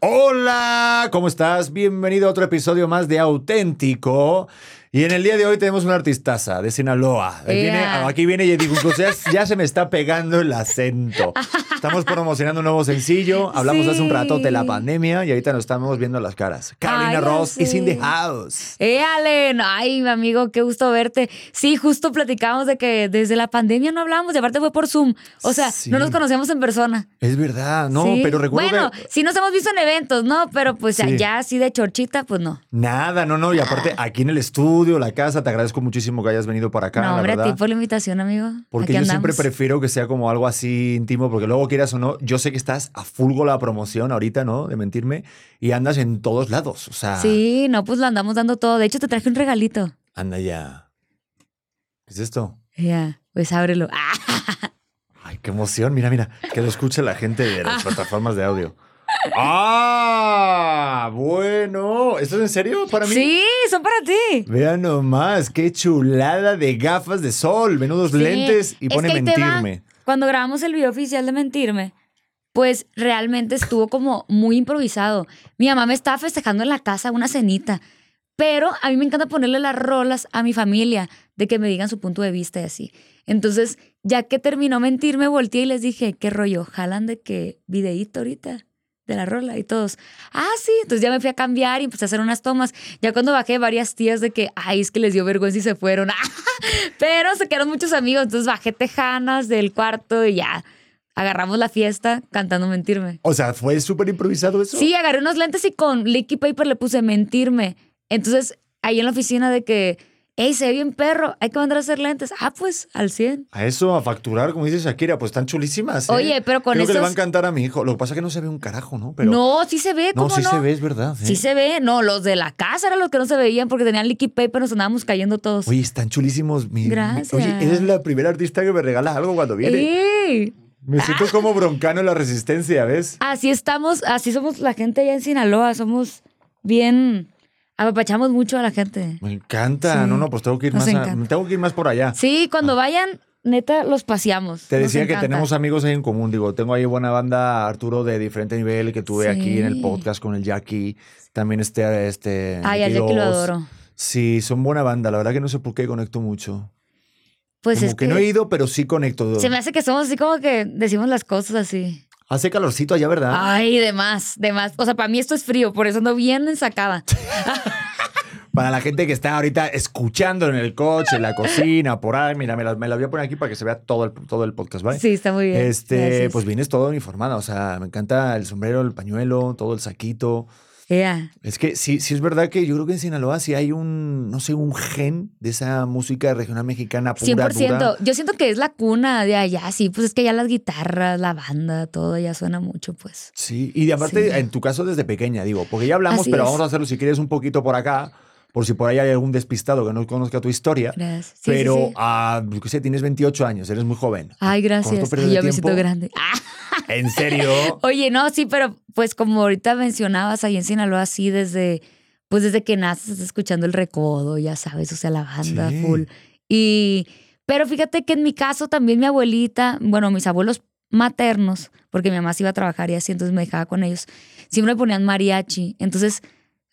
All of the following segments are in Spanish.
Hola, ¿cómo estás? Bienvenido a otro episodio más de Auténtico. Y en el día de hoy tenemos una artistaza de Sinaloa. Viene- Ea. aquí viene y digo, pues ya, ya se me está pegando el acento. Estamos promocionando un nuevo sencillo. Hablamos hace un rato de la pandemia y ahorita nos estamos viendo las caras. Carolina Ay, Ross is in the house. Eh, Allen, ay, mi amigo, qué gusto verte. Sí, justo platicamos de que desde la pandemia no hablábamos y aparte fue por Zoom. O sea, Sí. no nos conocíamos en persona. Es verdad, no, Sí. pero recuerdo Bueno, que... sí nos hemos visto en eventos, ¿no? Pero pues ya así de chorchita, pues no. Nada, no, no. Y aparte, aquí en el estudio, la casa, te agradezco muchísimo que hayas venido para acá, no, hombre, a ti por la invitación, amigo. Porque Aquí yo siempre andamos. prefiero que sea como algo así íntimo, porque luego quieras o no, yo sé que estás a full con la promoción ahorita, ¿no? De mentirme, y andas en todos lados, o sea, Sí, no, pues lo andamos dando todo. De hecho, te traje un regalito. anda ya. ¿Qué es esto? Ya, pues ábrelo. Ay, qué emoción, mira, mira, que lo escuche la gente de las plataformas de audio. ¡Ah! Bueno, ¿esto es en serio para mí? sí, son para ti. Vean nomás, qué chulada de gafas de sol, menudos Sí, lentes y es pone que mentirme. Cuando grabamos el video oficial de Mentirme, pues realmente estuvo como muy improvisado. Mi mamá me estaba festejando en la casa una cenita, pero a mí me encanta ponerle las rolas a mi familia, de que me digan su punto de vista y así. Entonces, ya que terminó Mentirme, volteé y les dije, ¿qué rollo? ¿Jalan de que videíto ahorita? De la rola y todos, ah, sí, entonces ya me fui a cambiar y empecé a hacer unas tomas. Ya cuando bajé varias tías de que, ay, es que les dio vergüenza y se fueron, pero se quedaron muchos amigos, entonces bajé tejanas del cuarto y ya agarramos la fiesta cantando Mentirme. O sea, fue súper improvisado eso. Sí, agarré unos lentes y con Licky Paper le puse Mentirme. Entonces, ahí en la oficina de que, hey, se ve bien perro, hay que mandar a hacer lentes. Ah, pues, al 100. A eso, a facturar, como dice Shakira, pues están chulísimas. ¿eh? Oye, pero con Creo que le va a esos- encantar a mi hijo. Lo que pasa es que no se ve un carajo, ¿no? Pero, no, sí se ve, no, ¿cómo sí no? se ve, es verdad. ¿eh? Sí se ve, no, los de la casa eran los que no se veían porque tenían liquid paper, nos andábamos cayendo todos. Oye, están chulísimos. mi- mi- Gracias. Oye, eres la primera artista que me regala algo cuando viene. ¡Ey! Me siento como broncano en la resistencia, ¿ves? Así estamos, así somos la gente allá en Sinaloa, somos bien, apapachamos mucho a la gente. Me encanta. Sí. No, no, pues tengo que ir Nos más a- tengo que ir más por allá. Sí, cuando vayan, neta, los paseamos. Te Nos decía que encanta. tenemos amigos ahí en común. Digo, tengo ahí buena banda, Arturo, de diferente nivel, que tuve aquí en el podcast con el Jackie. También este. este Ay, al Jackie lo adoro. Sí, son buena banda. La verdad que no sé por qué conecto mucho. Pues Como es que, que, no he ido, pero sí conecto. se me hace que somos así como que decimos las cosas así. Hace calorcito allá, ¿verdad? Ay, de más, de más. O sea, para mí esto es frío, por eso ando bien ensacada. Para la gente que está ahorita escuchando en el coche, en la cocina, por ahí, mira, me la, me la voy a poner aquí para que se vea todo el, todo el podcast, ¿vale? Sí, está muy bien. Este, Gracias. pues vienes todo uniformada, o sea, me encanta el sombrero, el pañuelo, todo el saquito. Ya. Es que sí, sí es verdad que yo creo que en Sinaloa sí hay un, no sé, un gen de esa música regional mexicana pura, 100%. dura. Yo siento que es la cuna de allá, sí, pues es que allá las guitarras, la banda, todo ya suena mucho, pues. Sí, y aparte, Sí. en tu caso desde pequeña, digo, porque ya hablamos, Así pero es. vamos a hacerlo si quieres un poquito por acá, por si por ahí hay algún despistado que no conozca tu historia. Gracias. Sí, pero, sí. ah, yo qué sé, tienes 28 años, eres muy joven. Ay, gracias. Ay, yo me siento grande. ¿En serio? Oye, no, sí, pero pues como ahorita mencionabas ahí en Sinaloa, así desde, pues desde que naces estás escuchando el recodo, ya sabes, o sea, la banda full. Y, pero fíjate que en mi caso también mi abuelita, bueno, mis abuelos maternos, porque mi mamá se iba a trabajar y así, entonces me dejaba con ellos, siempre ponían mariachi. Entonces,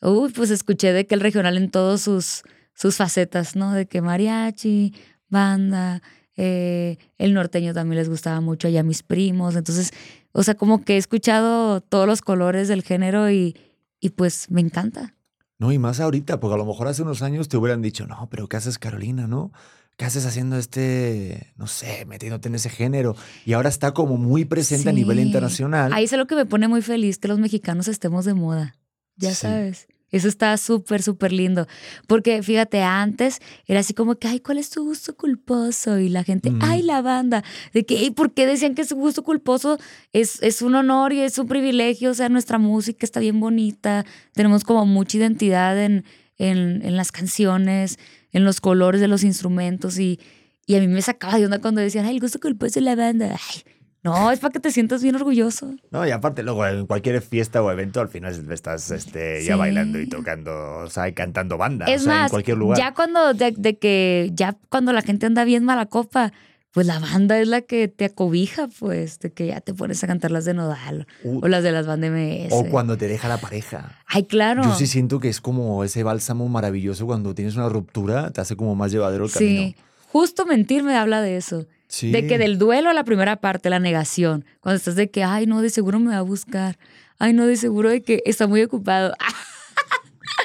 uy, pues escuché de que el regional en todos sus, sus facetas, ¿no? De que mariachi, banda, eh, el norteño también les gustaba mucho allá a mis primos. Entonces, O sea, como que he escuchado todos los colores del género y, y pues me encanta. No, y más ahorita, porque a lo mejor hace unos años te hubieran dicho, no, pero ¿qué haces Carolina, no? ¿Qué haces haciendo este, no sé, metiéndote en ese género? Y ahora está como muy presente a nivel internacional. Ahí es lo que me pone muy feliz, que los mexicanos estemos de moda. Ya Sí. sabes. Eso está súper, súper lindo. Porque fíjate, antes era así como que, ay, ¿cuál es tu gusto culposo? Y la gente, Mm. ay, la banda. De que, "Ey, ¿por qué decían que su gusto culposo es, es un honor y es un privilegio? O sea, nuestra música está bien bonita. Tenemos como mucha identidad en, en, en las canciones, en los colores de los instrumentos. Y, y a mí me sacaba de onda cuando decían, ay, el gusto culposo de la banda. Ay, no, es para que te sientas bien orgulloso. No, y aparte luego en cualquier fiesta o evento al final estás este, ya Sí. bailando y tocando, o sea, y cantando banda, Es o sea, en cualquier lugar. ya cuando de, de que ya cuando la gente anda bien mala copa, pues la banda es la que te acobija, pues, de que ya te pones a cantar las de Nodal Uh, o las de las bandas MS. o cuando te deja la pareja. Ay, claro. Yo sí siento que es como ese bálsamo maravilloso cuando tienes una ruptura, te hace como más llevadero el camino. Sí. Justo mentir me habla de eso. Sí. De que del duelo a la primera parte, la negación. Cuando estás de que, ay, no, de seguro me va a buscar. Ay, no, de seguro de que está muy ocupado.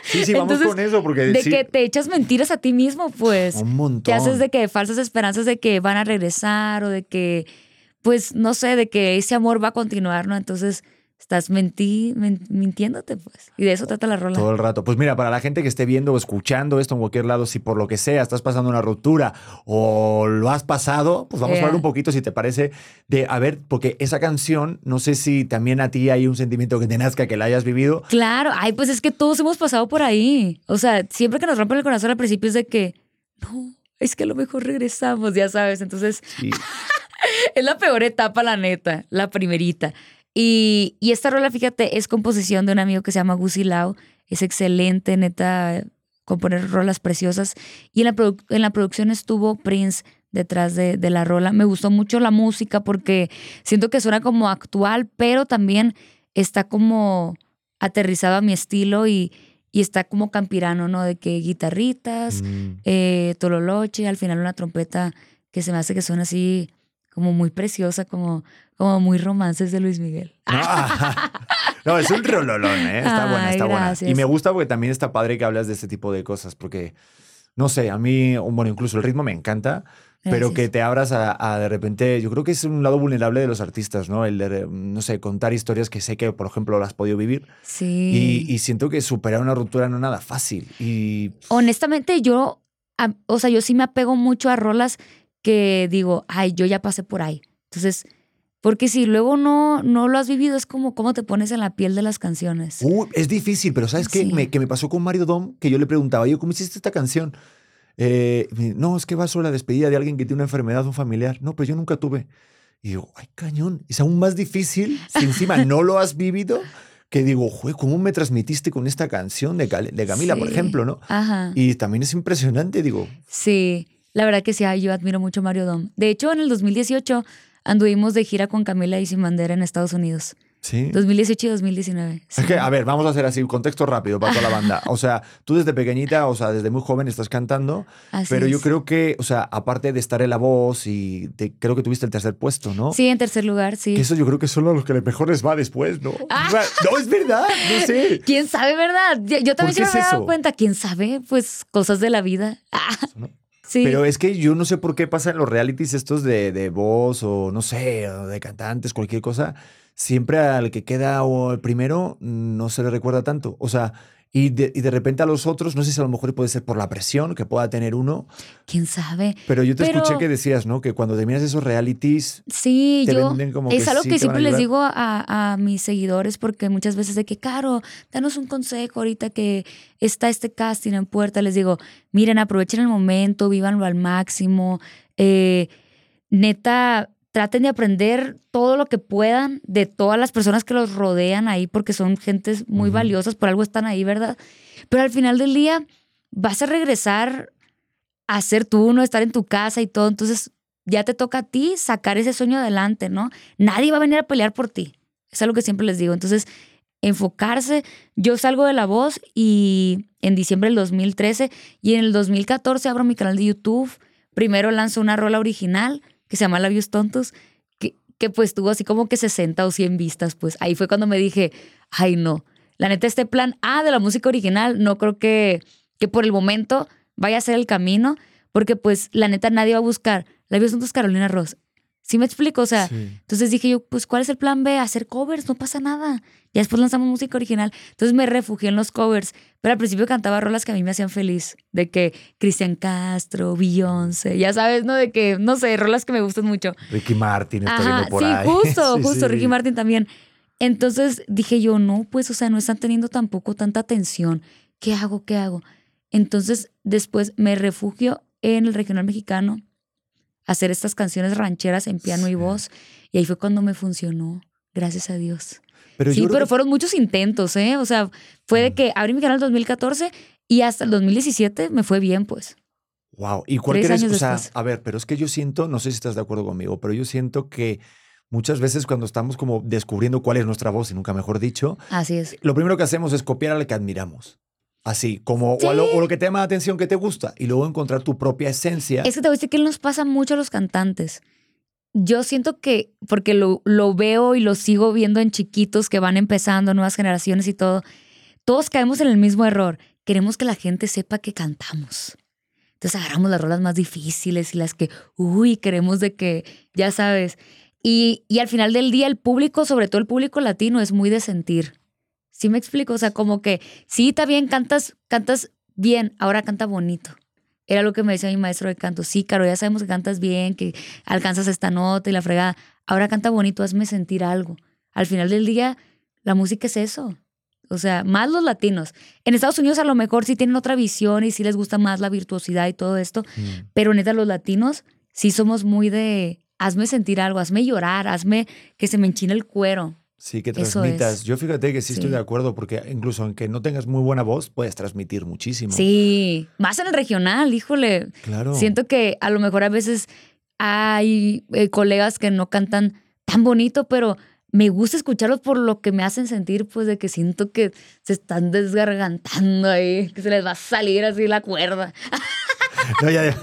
Sí, sí, vamos Entonces, con eso porque De sí, que te echas mentiras a ti mismo, pues. un montón. Te haces de que falsas esperanzas de que van a regresar o de que, pues, no sé, de que ese amor va a continuar, ¿no? Entonces estás mentí, men- mintiéndote, pues. Y de eso trata la rola. Todo el rato. Pues mira, para la gente que esté viendo o escuchando esto en cualquier lado, si por lo que sea estás pasando una ruptura o lo has pasado, pues vamos a hablar un poquito, si te parece, de, a ver, porque esa canción, no sé si también a ti hay un sentimiento que te nazca, que la hayas vivido. Claro, ay, pues es que todos hemos pasado por ahí. O sea, siempre que nos rompen el corazón al principio es de que, no, es que a lo mejor regresamos, ya sabes. Entonces, es la peor etapa, la neta, la primerita. Y, y esta rola, fíjate, es composición de un amigo que se llama Gusi Lau. Es excelente, neta, componer rolas preciosas. Y en la, produ- en la producción estuvo Prince detrás de, de la rola. Me gustó mucho la música porque siento que suena como actual, pero también está como aterrizado a mi estilo y, y está como campirano, ¿no? De que guitarritas, mm, eh, tololoche, al final una trompeta que se me hace que suena así como muy preciosa, como, como muy romances de Luis Miguel. Ah, no, es un rololón, ¿eh? Está buena, Ay, está buena. gracias. Y me gusta porque también está padre que hablas de este tipo de cosas, porque, no sé, a mí, bueno, incluso el ritmo me encanta, pero Gracias. que te abras a, a de repente, yo creo que es un lado vulnerable de los artistas, ¿no? El de, no sé, contar historias que sé que, por ejemplo, las has podido vivir. Sí. Y, y siento que superar una ruptura no es nada fácil. Y Honestamente, yo, a- o sea, yo sí me apego mucho a rolas que digo, ay, yo ya pasé por ahí. Entonces, porque si luego no, no lo has vivido, es como cómo te pones en la piel de las canciones. uh, es difícil, pero ¿sabes qué? Sí. Me, que me pasó con Mario Dom, que yo le preguntaba, oye, ¿cómo hiciste esta canción? Eh, no, es que va sobre la despedida de alguien que tiene una enfermedad, un familiar. No, pues yo nunca tuve. Y digo, ay, cañón, es aún más difícil si encima no lo has vivido, que digo, jue, ¿cómo me transmitiste con esta canción de, Cal- de Camila, por Sí. ejemplo, no? Ajá. Y también es impresionante, digo, Sí, la verdad que sí, yo admiro mucho a Mario Dom. De hecho, en el 2018 anduvimos de gira con Camila y Sin Bandera en Estados Unidos. sí. 2018 y 2019. sí. Es que, a ver, vamos a hacer así, un contexto rápido para toda la banda. O sea, tú desde pequeñita, o sea, desde muy joven estás cantando, Así pero yo creo que, o sea, aparte de estar en la voz y te- creo que tuviste el tercer puesto, ¿no? Sí, en tercer lugar, sí. Que eso yo creo que son los que mejor les va después, ¿no? Ah. O sea, No, es verdad, no sé. ¿Quién sabe, verdad? Yo, yo también siempre me es dado cuenta. ¿Quién sabe? Pues cosas de la vida. Ah, ¿no? Pero es que yo no sé por qué pasa en los realities estos de, de voz o no sé, de cantantes, cualquier cosa. Siempre al que queda o el primero no se le recuerda tanto. O sea, y de, y de repente a los otros, no sé si a lo mejor puede ser por la presión que pueda tener uno, ¿Quién sabe? pero yo te Pero- escuché que decías, ¿no? Que cuando terminas esos realities, Sí, te yo. venden como es que algo sí que siempre les digo a, a mis seguidores porque muchas veces de que, Caro, danos un consejo ahorita que está este casting en puerta. Les digo, miren, aprovechen el momento, vívanlo al máximo. eh, neta, traten de aprender todo lo que puedan de todas las personas que los rodean ahí porque son gentes muy valiosas, por algo están ahí, ¿verdad? Pero al final del día vas a regresar a ser tú, no estar en tu casa y todo. Entonces ya te toca a ti sacar ese sueño adelante, ¿no? Nadie va a venir a pelear por ti. Es algo que siempre les digo. Entonces, enfocarse. Yo salgo de la voz y en diciembre del 2013 y en el 2014 abro mi canal de YouTube. Primero lanzo una rola original que se llama Labios Tontos, que, que pues tuvo así como que 60 o 100 vistas, pues ahí fue cuando me dije, ay no, la neta este plan A de la música original no creo que, que por el momento vaya a ser el camino, porque pues la neta nadie va a buscar la vida Santos Carolina Ross. ¿Sí me explico? O sea, Sí. entonces dije yo, pues ¿cuál es el plan B? Hacer covers, no pasa nada. Ya después lanzamos música original. Entonces me refugié en los covers, pero al principio cantaba rolas que a mí me hacían feliz, de que Cristian Castro, Beyoncé, ya sabes, ¿no? De que, no sé, rolas que me gustan mucho. Ricky Martin está Ajá, viendo por sí, ahí. justo, Sí, justo. Ricky Martin también. Entonces dije yo, no, pues, o sea, no están teniendo tampoco tanta atención. ¿Qué hago? ¿Qué hago? Entonces después me refugio en el regional mexicano hacer estas canciones rancheras en piano y voz. Y ahí fue cuando me funcionó, gracias a Dios. Pero sí, pero que- fueron muchos intentos, ¿eh? O sea, fue de Mm. que abrí mi canal en 2014 y hasta el 2017 me fue bien, pues. Wow. ¿Y cuál crees? O sea, después. a ver, pero es que yo siento, no sé si estás de acuerdo conmigo, pero yo siento que muchas veces cuando estamos como descubriendo cuál es nuestra voz, y nunca mejor dicho, Así es. lo primero que hacemos es copiar a la que admiramos. Así, como o, a lo, Sí. o lo que te llama la atención que te gusta, y luego encontrar tu propia esencia. Es que te voy a decir que nos pasa mucho a los cantantes. Yo siento que, porque lo, lo veo y lo sigo viendo en chiquitos que van empezando, nuevas generaciones y todo, todos caemos en el mismo error. Queremos que la gente sepa que cantamos. Entonces agarramos las rolas más difíciles y las que, uy, queremos de que, ya sabes. Y, y al final del día el público, sobre todo el público latino, es muy de sentir. ¿Sí me explico? O sea, como que, sí, está bien, cantas, cantas bien, ahora canta bonito. Era lo que me decía mi maestro de canto. Sí, Caro, ya sabemos que cantas bien, que alcanzas esta nota y la fregada. Ahora canta bonito, hazme sentir algo. Al final del día, la música es eso. O sea, más los latinos. En Estados Unidos a lo mejor sí tienen otra visión y sí les gusta más la virtuosidad y todo esto, Mm. pero neta los latinos sí somos muy de hazme sentir algo, hazme llorar, hazme que se me enchine el cuero. Sí, que transmitas. es. Yo fíjate que sí, estoy de acuerdo, porque incluso aunque no tengas muy buena voz, puedes transmitir muchísimo. Sí, más en el regional, híjole. Claro. Siento que a lo mejor a veces hay eh, colegas que no cantan tan bonito, pero me gusta escucharlos por lo que me hacen sentir, pues de que siento que se están desgargantando ahí, que se les va a salir así la cuerda. No, ya-.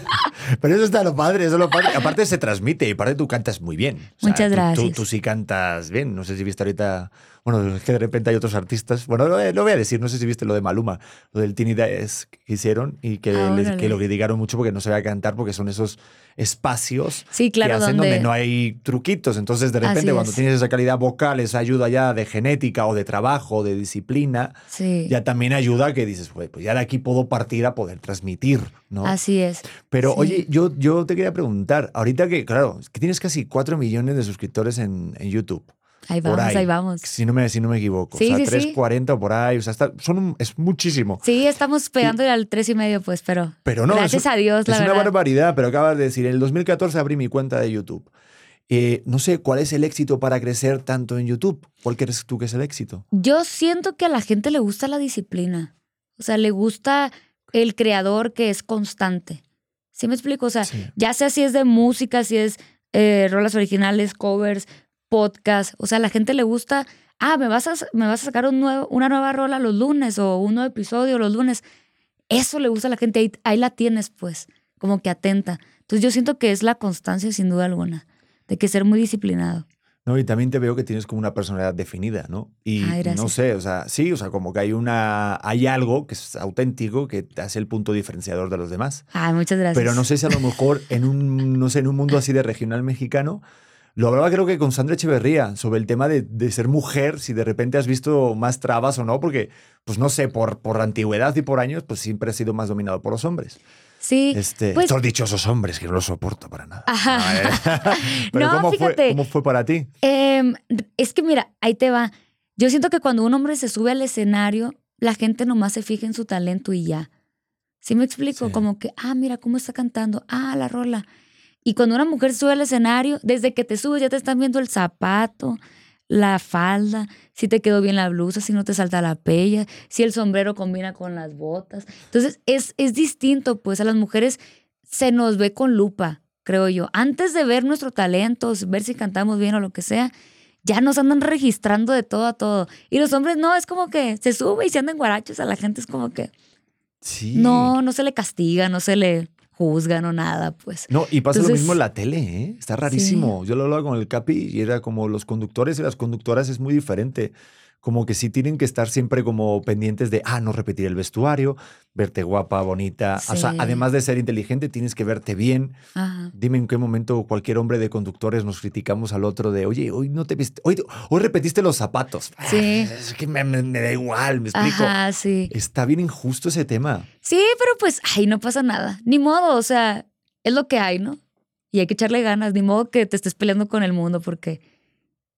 Pero eso está lo padre, eso es lo padre. Aparte se transmite y aparte tú cantas muy bien. O sea, Muchas tú- Tú, gracias. tú sí cantas bien. No sé si viste ahorita... Bueno, es que de repente hay otros artistas. Bueno, lo, lo voy a decir, no sé si viste lo de Maluma, lo del Tiny Desk que hicieron y que, Ah, les- que lo criticaron mucho porque no sabía cantar porque son esos espacios Sí, claro, que hacen donde... donde no hay truquitos. Entonces, de repente, Así cuando es. tienes esa calidad vocal, esa ayuda ya de genética o de trabajo, de disciplina, Sí, ya también ayuda que dices, pues, ya de aquí puedo partir a poder transmitir, ¿no? así es. Pero Sí. oye, yo, yo te quería preguntar, ahorita que, claro, que tienes casi 4 millones de suscriptores en, en YouTube. Ahí vamos, ahí. ahí vamos. Si no me, si no me equivoco. Sí, o sea, sí, sí. 340 o por ahí. O sea, está- son un- es muchísimo. Sí, estamos pegándole al tres y medio, pues, pero Pero no, gracias es, a Dios, la es una barbaridad. Pero acabas de decir, en el 2014 abrí mi cuenta de YouTube. Eh, no sé, ¿cuál es el éxito para crecer tanto en YouTube? ¿Cuál crees tú que es el éxito? Yo siento que a la gente le gusta la disciplina. O sea, le gusta el creador que es constante. ¿Sí me explico? O sea, Sí. ya sea si es de música, si es eh, rolas originales, covers, podcast. O sea, a la gente le gusta, ah, me vas a, me vas a sacar un nuevo, una nueva rola los lunes o un nuevo episodio los lunes. Eso le gusta a la gente. Ahí, ahí la tienes, pues, como que atenta. Entonces yo siento que es la constancia, sin duda alguna, de que ser muy disciplinado. No, y también te veo que tienes como una personalidad definida, ¿no? Y Ay, no sé, o sea, sí, o sea, como que hay una, hay algo que es auténtico que te hace el punto diferenciador de los demás. Ay, muchas gracias. Pero no sé si a lo mejor en un, no sé, en un mundo así de regional mexicano, lo hablaba creo que con Sandra Echeverría sobre el tema de, de ser mujer, si de repente has visto más trabas o no, porque, pues no sé, por, por antigüedad y por años, pues siempre ha sido más dominado por los hombres. Sí, Este, pues- estos dichosos hombres que no los soporto para nada. Ajá. Pero No, ¿cómo, fue, fíjate. ¿cómo fue para ti? Em, es que mira, ahí te va. Yo siento que cuando un hombre se sube al escenario, la gente nomás se fija en su talento y ya. ¿Sí me explico? Sí. Como que, ah, mira cómo está cantando, ah, la rola. Y cuando una mujer sube al escenario, desde que te subes ya te están viendo el zapato, la falda, si te quedó bien la blusa, si no te salta la pella, si el sombrero combina con las botas. Entonces es, es distinto, pues a las mujeres se nos ve con lupa, creo yo. Antes de ver nuestro talento, ver si cantamos bien o lo que sea, ya nos andan registrando de todo a todo. Y los hombres no, es como que se sube y se andan guarachos, a la gente es como que Sí. no, no se le castiga, no se le... juzgan o nada, pues. No, y pasa lo mismo en la tele, ¿eh? Está rarísimo. Yo lo hablaba con el Capi y era como los conductores y las conductoras es muy diferente. Como que sí tienen que estar siempre como pendientes de, ah, no repetir el vestuario, verte guapa, bonita. O sea, Sí. además de ser inteligente, tienes que verte bien. Ajá. Dime en qué momento cualquier hombre de conductores nos criticamos al otro de, oye, hoy no te viste, hoy, hoy repetiste los zapatos. Sí. Ah, Es que me, me- me da igual, me explico. Ajá, sí. Está bien injusto ese tema. Sí, pero pues, ay, no pasa nada. Ni modo, o sea, es lo que hay, ¿no? Y hay que echarle ganas. Ni modo que te estés peleando con el mundo porque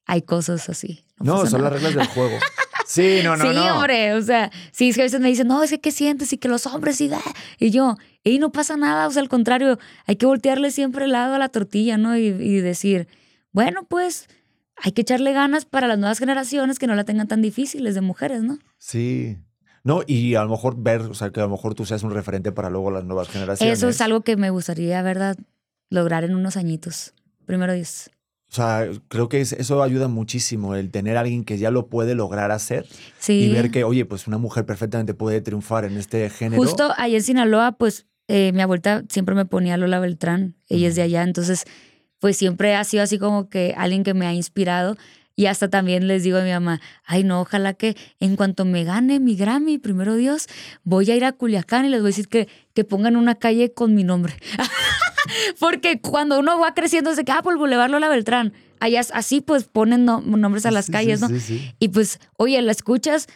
hay cosas así. No, son nada. las reglas del juego. Sí, no, no, sí, no. hombre, o sea, sí, es que a veces me dicen, no, es que qué sientes y que los hombres y da. Y yo, y no pasa nada, o sea, al contrario, hay que voltearle siempre el lado a la tortilla, ¿no? Y, y decir, bueno, pues hay que echarle ganas para las nuevas generaciones que no la tengan tan difíciles de mujeres, ¿no? Sí. No, y a lo mejor ver, o sea, que a lo mejor tú seas un referente para luego las nuevas generaciones. Eso es algo que me gustaría, ¿verdad? Lograr en unos añitos. Primero Dios. O sea, creo que es- eso ayuda muchísimo, el tener a alguien que ya lo puede lograr hacer Sí. y ver que, oye, pues una mujer perfectamente puede triunfar en este género. Justo ahí en Sinaloa, pues eh, mi abuelita siempre me ponía Lola Beltrán, ella es de allá, entonces pues siempre ha sido así como que alguien que me ha inspirado y hasta también les digo a mi mamá, ay no, ojalá que en cuanto me gane mi Grammy, primero Dios, voy a ir a Culiacán y les voy a decir que, que pongan una calle con mi nombre. Porque cuando uno va creciendo, es de que, ah, por Boulevard Lola Beltrán, allá así pues ponen no- nombres a las Sí, sí, calles, ¿no? sí, sí. Y pues, oye, la escuchas,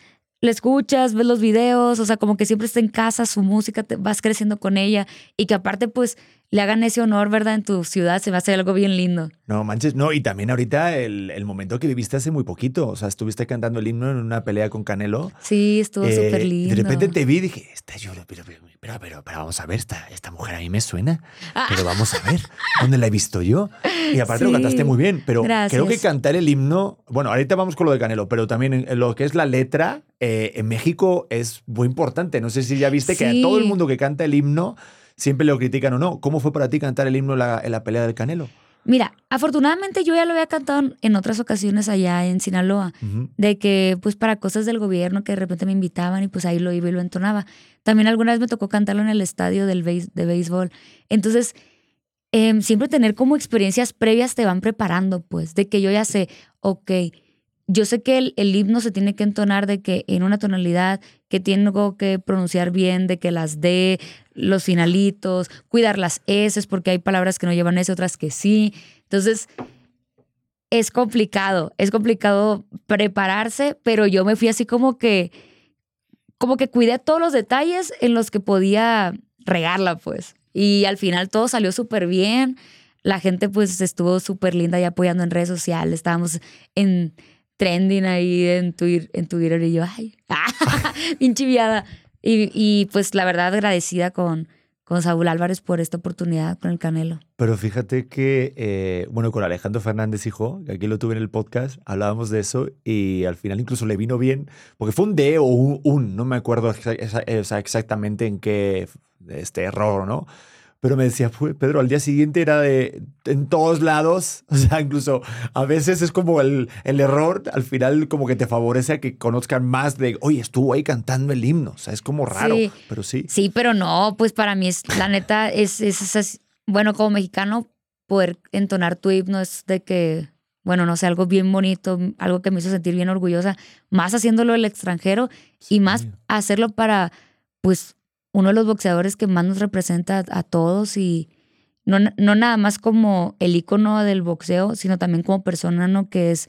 la escuchas, ves los videos, o sea, como que siempre está en casa su música, te vas creciendo con ella y que aparte, pues, le hagan ese honor, ¿verdad? En tu ciudad, se va a hacer algo bien lindo. No manches, no, y también ahorita el, el momento que viviste hace muy poquito, o sea, estuviste cantando el himno en una pelea con Canelo. Sí, estuvo Eh, súper lindo. De repente te vi y dije, esta yo, pero, pero, pero, pero, pero vamos a ver, esta, esta mujer a mí me suena, pero vamos a ver, ¿dónde la he visto yo? Y aparte lo Sí, cantaste muy bien, pero gracias. creo que cantar el himno, bueno, ahorita vamos con lo de Canelo, pero también en, lo que es la letra, eh, en México es muy importante. No sé si ya viste que a todo el mundo que canta el himno siempre lo critican o no. ¿Cómo fue para ti cantar el himno la, en la pelea del Canelo? Mira, afortunadamente yo ya lo había cantado en otras ocasiones allá en Sinaloa, de que pues para cosas del gobierno que de repente me invitaban y pues ahí lo iba y lo entonaba. También alguna vez me tocó cantarlo en el estadio del de béisbol. Entonces, em, siempre tener como experiencias previas te van preparando, pues, de que yo ya sé, ok, yo sé que el, himno se tiene que entonar de que en una tonalidad, que tengo que pronunciar bien, de que las D, los finalitos, cuidar las S, porque hay palabras que no llevan S, otras que sí. Entonces, es complicado, es complicado prepararse, pero yo me fui así como que, como que cuidé todos los detalles en los que podía regarla, pues. Y al final todo salió súper bien. La gente pues estuvo súper linda y apoyando en redes sociales. Estábamos en trending ahí en Twitter, en Twitter y yo, ay, bien chiviada. Y, y pues la verdad agradecida con, con Saúl Álvarez por esta oportunidad con el Canelo. Pero fíjate que, eh, bueno, con Alejandro Fernández, hijo, que aquí lo tuve en el podcast, hablábamos de eso y al final incluso le vino bien, porque fue un D o un, un, no me acuerdo exactamente en qué este error, ¿no? Pero me decía, "Fue- Pedro, al día siguiente era de en todos lados, o sea, incluso a veces es como el, el error, al final como que te favorece a que conozcan más de, oye, estuvo ahí cantando el himno, o sea, es como raro, Sí. pero sí. Sí, pero no, pues para mí es, la neta, es, es, bueno, como mexicano, poder entonar tu himno es de que, bueno, no sé, algo bien bonito, algo que me hizo sentir bien orgullosa, más haciéndolo el extranjero y más hacerlo para, pues, uno de los boxeadores que más nos representa a, a todos y no, no nada más como el ícono del boxeo, sino también como persona, ¿no? Que es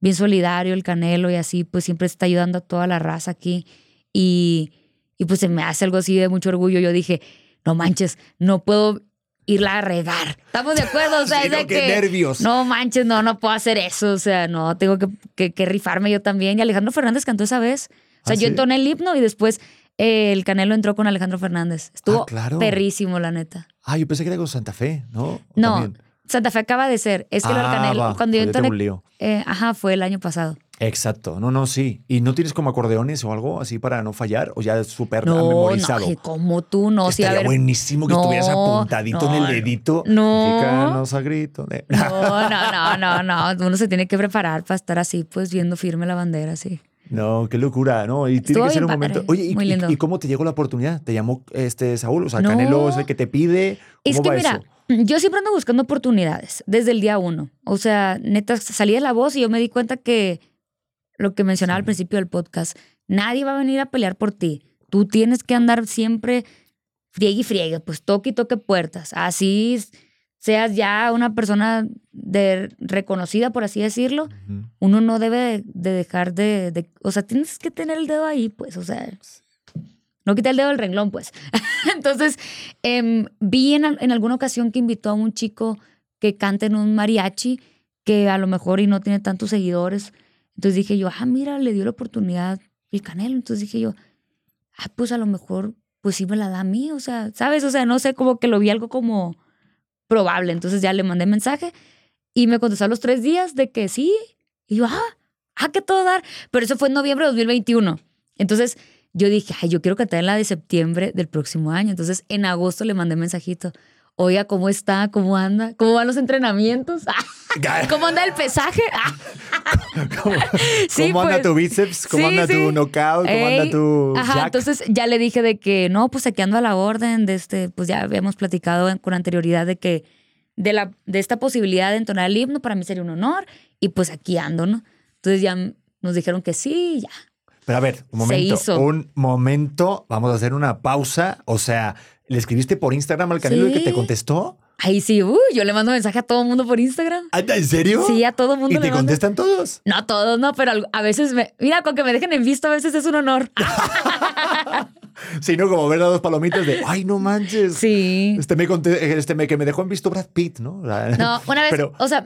bien solidario, el Canelo y así, pues siempre está ayudando a toda la raza aquí y, y pues se me hace algo así de mucho orgullo. Yo dije, no manches, no puedo irla a regar. ¿Estamos de acuerdo? O sea, Sí, es de no, que... nervios. No manches, no, no puedo hacer eso. O sea, no, tengo que, que- que rifarme yo también. Y Alejandro Fernández cantó esa vez. O sea, ¿Ah, yo sí? entoné el himno y después el Canelo entró con Alejandro Fernández. Estuvo Ah, claro. perrísimo, la neta. Ah, yo pensé que era con Santa Fe, ¿no? ¿O No, también? Santa Fe acaba de ser. Es que Ah, Canelo, va, cuando yo un lío. eh, ajá, fue el año pasado. Exacto, no, no, sí. ¿Y no tienes como acordeones o algo así para no fallar? ¿O ya es súper No, memorizado? no, como tú, no, sí, a Estaría ver. buenísimo que No, estuvieras apuntadito en el dedito. no. A grito. No, no, no, no, no. Uno se tiene que preparar para estar así, pues viendo firme la bandera, sí. No, qué locura, ¿no? Y tiene que ser un momento. Oye, ¿y, muy y- lindo. y cómo te llegó la oportunidad? ¿Te llamó este Saúl? O sea, No. Canelo es el que te pide. ¿Cómo Es que va mira, eso? yo siempre ando buscando oportunidades desde el día uno. O sea, neta, salí de la voz y yo me di cuenta que lo que mencionaba al principio del podcast, nadie va a venir a pelear por ti. Tú tienes que andar siempre friegue y friegue, pues toque y toque puertas. Así seas ya una persona de, reconocida, por así decirlo, uno no debe de, de dejar de, de- O sea, tienes que tener el dedo ahí, pues, o sea. No quita el dedo del renglón, pues. Entonces, em, vi en, en alguna ocasión que invitó a un chico que canta en un mariachi, que a lo mejor y no tiene tantos seguidores. Entonces dije yo, ah, mira, le dio la oportunidad el Canelo. Entonces dije yo, ah, pues a lo mejor, pues sí me la da a mí, o sea, ¿sabes? O sea, no sé, como que lo vi algo como probable. Entonces ya le mandé mensaje y me contestó a los tres días de que sí. Y yo, ah, ah, que todo dar. Pero eso fue en noviembre de 2021. Entonces yo dije, ay, yo quiero cantar en la de septiembre del próximo año. Entonces en agosto le mandé mensajito. Oiga, ¿cómo está? ¿Cómo anda? ¿Cómo van los entrenamientos? ¿Cómo anda el pesaje? Ah, ¿Cómo, Sí, cómo anda pues. tu bíceps? ¿Cómo Sí, anda tu sí. knockout? ¿Cómo Ey, anda tu Ajá, jack? entonces ya le dije de que no, pues aquí ando a la orden de este, pues ya habíamos platicado con anterioridad de que de la de esta posibilidad de entonar el himno para mí sería un honor y pues aquí ando, ¿no? Entonces ya nos dijeron que sí, ya. Pero a ver, un Se momento. hizo. Un momento. Vamos a hacer una pausa. O sea, ¿le escribiste por Instagram al Canelo y que Sí. te contestó? Ahí sí, uy, yo le mando mensaje a todo el mundo por Instagram. Ah, ¿En serio? Sí, a todo el mundo ¿Y le te mando. contestan todos? No todos, no, pero a veces me, mira, con que me dejen en visto a veces es un honor. Sí, no, como ver a dos palomitas de, ay, no manches. Sí. Este me, conté- este me, que me dejó en visto Brad Pitt, ¿no? No, una vez, Pero, o sea,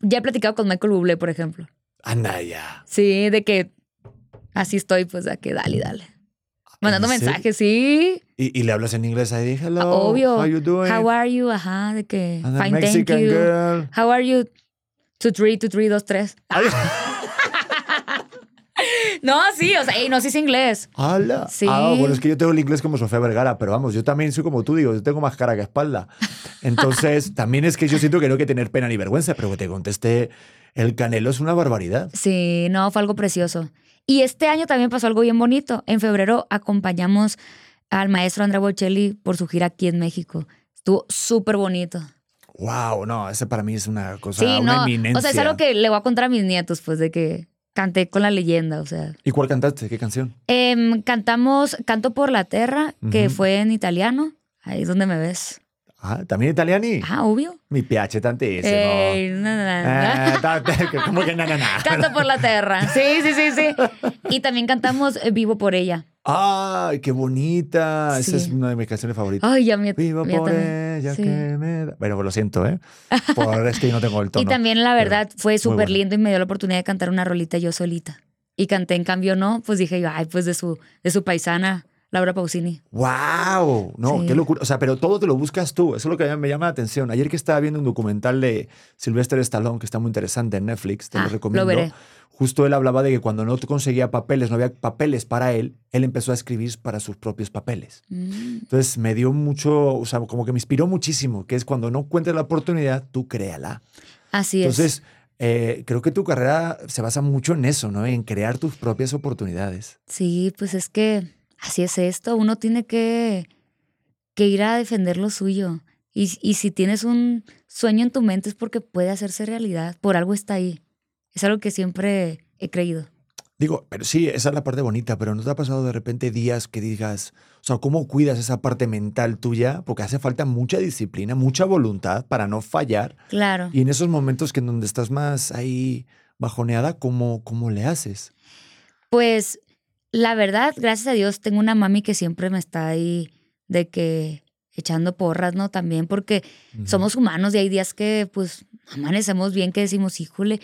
ya he platicado con Michael Bublé, por ejemplo. anda ya. Sí, de que así estoy, pues de que dale, dale. Mandando mensajes, sí. Y, y le hablas en inglés ahí, hello, Obvio. how you doing? How are you? Ajá, de que I'm a fine, thank Mexican you. girl. How are you? Two, three, two, three, dos, tres. No, sí, o sea, ey, no, sí es inglés. ¡Hala! Sí. Ah, bueno, es que yo tengo el inglés como Sofía Vergara, pero vamos, yo también soy como tú, digo, yo tengo más cara que espalda. Entonces, también es que yo siento que no hay que tener pena ni vergüenza, pero que te conteste el canelo es una barbaridad. Sí, no, fue algo precioso. Y este año también pasó algo bien bonito. En febrero acompañamos al maestro Andrea Bocelli por su gira aquí en México. Estuvo súper bonito. Wow, no, ese para mí es una cosa, sí, una no. eminencia. O sea, es algo que le voy a contar a mis nietos, pues, de que canté con la leyenda, o sea. ¿Y cuál cantaste? ¿Qué canción? Em, cantamos Canto por la Terra, que fue en italiano. Ahí es donde me ves. Ah, ¿también italiani? Ah, obvio. Mi piace tantissimo. Ey, na, na. Eh, ta- ¿Cómo que na? Canto por la Terra. Sí, sí, sí, sí. Y también cantamos eh, Vivo por ella. ¡Ay, qué bonita! Esa Sí. es una de mis canciones favoritas. Ay, ya me Vivo mía por también. ella Sí. que me da... Bueno, lo siento, ¿eh? Por es que yo no tengo el tono. Y también, la verdad, fue súper lindo y me dio la oportunidad de cantar una rolita yo solita. Y canté, en cambio, no, pues dije yo, ay, pues de su, de su paisana, Laura Pausini. ¡Wow! No, Sí. qué locura. O sea, pero todo te lo buscas tú. Eso es lo que me llama la atención. Ayer que estaba viendo un documental de Sylvester Stallone, que está muy interesante en Netflix, te Ah, lo lo recomiendo. veré. Justo él hablaba de que cuando no conseguía papeles, no había papeles para él, él empezó a escribir para sus propios papeles. Mm, Entonces me dio mucho, o sea, como que me inspiró muchísimo, que es cuando no encuentres la oportunidad, tú créala. Así es. Entonces, eh, creo que tu carrera se basa mucho en eso, ¿no? En crear tus propias oportunidades. Sí, pues es que así es esto. Uno tiene que, que ir a defender lo suyo. Y, y si tienes un sueño en tu mente es porque puede hacerse realidad. Por algo está ahí. Es algo que siempre he creído. Digo, pero sí, esa es la parte bonita, pero ¿no te ha pasado de repente días que digas, o sea, ¿cómo cuidas esa parte mental tuya? Porque hace falta mucha disciplina, mucha voluntad para no fallar. Claro. Y en esos momentos que en donde estás más ahí bajoneada, ¿cómo, cómo le haces? Pues la verdad, gracias a Dios, tengo una mami que siempre me está ahí de que echando porras, ¿no? También porque somos humanos y hay días que pues amanecemos bien que decimos, híjole,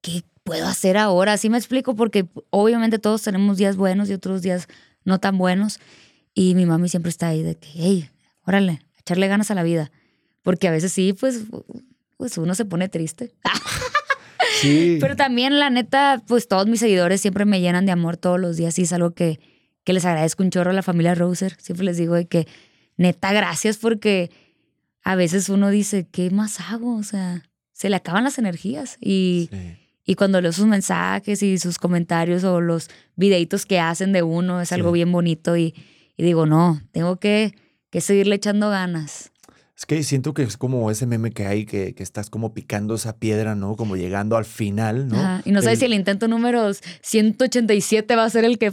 ¿qué puedo hacer ahora? Así me explico porque obviamente todos tenemos días buenos y otros días no tan buenos. Y mi mami siempre está ahí de que, hey, órale, echarle ganas a la vida. Porque a veces sí, pues, pues uno se pone triste. Sí. Pero también, la neta, pues todos mis seguidores siempre me llenan de amor todos los días y es algo que, que les agradezco un chorro a la familia Roser. Siempre les digo de que, neta, gracias porque a veces uno dice, ¿qué más hago? O sea, se le acaban las energías y, Sí. Y cuando leo sus mensajes y sus comentarios o los videitos que hacen de uno, es algo Sí. bien bonito y, y digo, no, tengo que, que seguirle echando ganas. Es que siento que es como ese meme que hay, que, que estás como picando esa piedra, ¿no? Como llegando al final, ¿no? Ajá, Y no sabes El- si el intento número 187 va a ser el que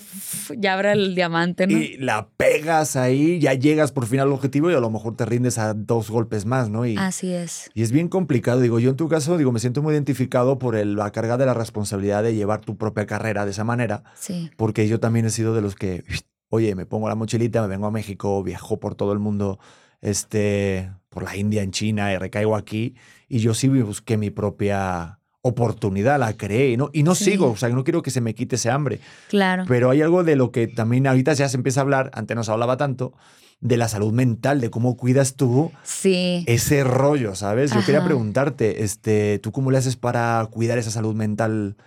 ya abra el diamante, ¿no? Y la pegas ahí, ya llegas por fin al objetivo y a lo mejor te rindes a dos golpes más, ¿no? Y, Así es. y es bien complicado. Digo, yo en tu caso, digo, me siento muy identificado por el- la carga de la responsabilidad de llevar tu propia carrera de esa manera, Sí. porque yo también he sido de los que, oye, me pongo la mochilita, me vengo a México, viajo por todo el mundo, este, por la India, en China, y recaigo aquí, y yo sí busqué mi propia oportunidad, la creé, y no, y no Sí. sigo, o sea, no quiero que se me quite ese hambre. Claro. Pero hay algo de lo que también ahorita ya se empieza a hablar, antes no se hablaba tanto, de la salud mental, de cómo cuidas tú Sí. ese rollo, ¿sabes? Yo quería Ajá. preguntarte, este, ¿tú cómo le haces para cuidar esa salud mental,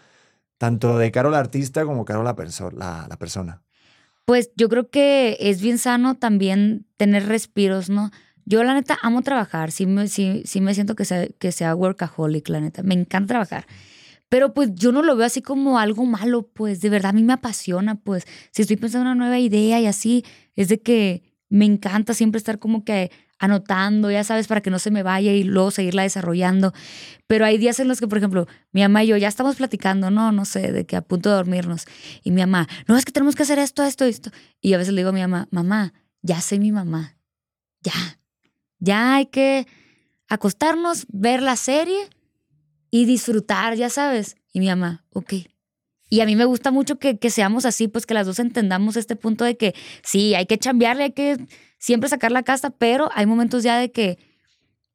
tanto de Caro la artista como Caro la, perso- la, la persona? Pues yo creo que es bien sano también tener respiros, ¿no? Yo la neta amo trabajar, sí me, sí, sí me siento que sea, que sea workaholic, la neta, me encanta trabajar. Pero pues yo no lo veo así como algo malo, pues de verdad a mí me apasiona, pues si estoy pensando en una nueva idea y así, es de que me encanta siempre estar como que anotando, ya sabes, para que no se me vaya y luego seguirla desarrollando. Pero hay días en los que, por ejemplo, mi mamá y yo ya estamos platicando, no, no sé, de que a punto de dormirnos. Y mi mamá, no, es que tenemos que hacer esto, esto, esto. Y a veces le digo a mi mamá, mamá, ya sé mi mamá, ya, ya hay que acostarnos, ver la serie y disfrutar, ya sabes. Y mi mamá, ok. Y a mí me gusta mucho que, que seamos así, pues que las dos entendamos este punto de que sí, hay que chambearle, hay que siempre sacar la casta, pero hay momentos ya de que,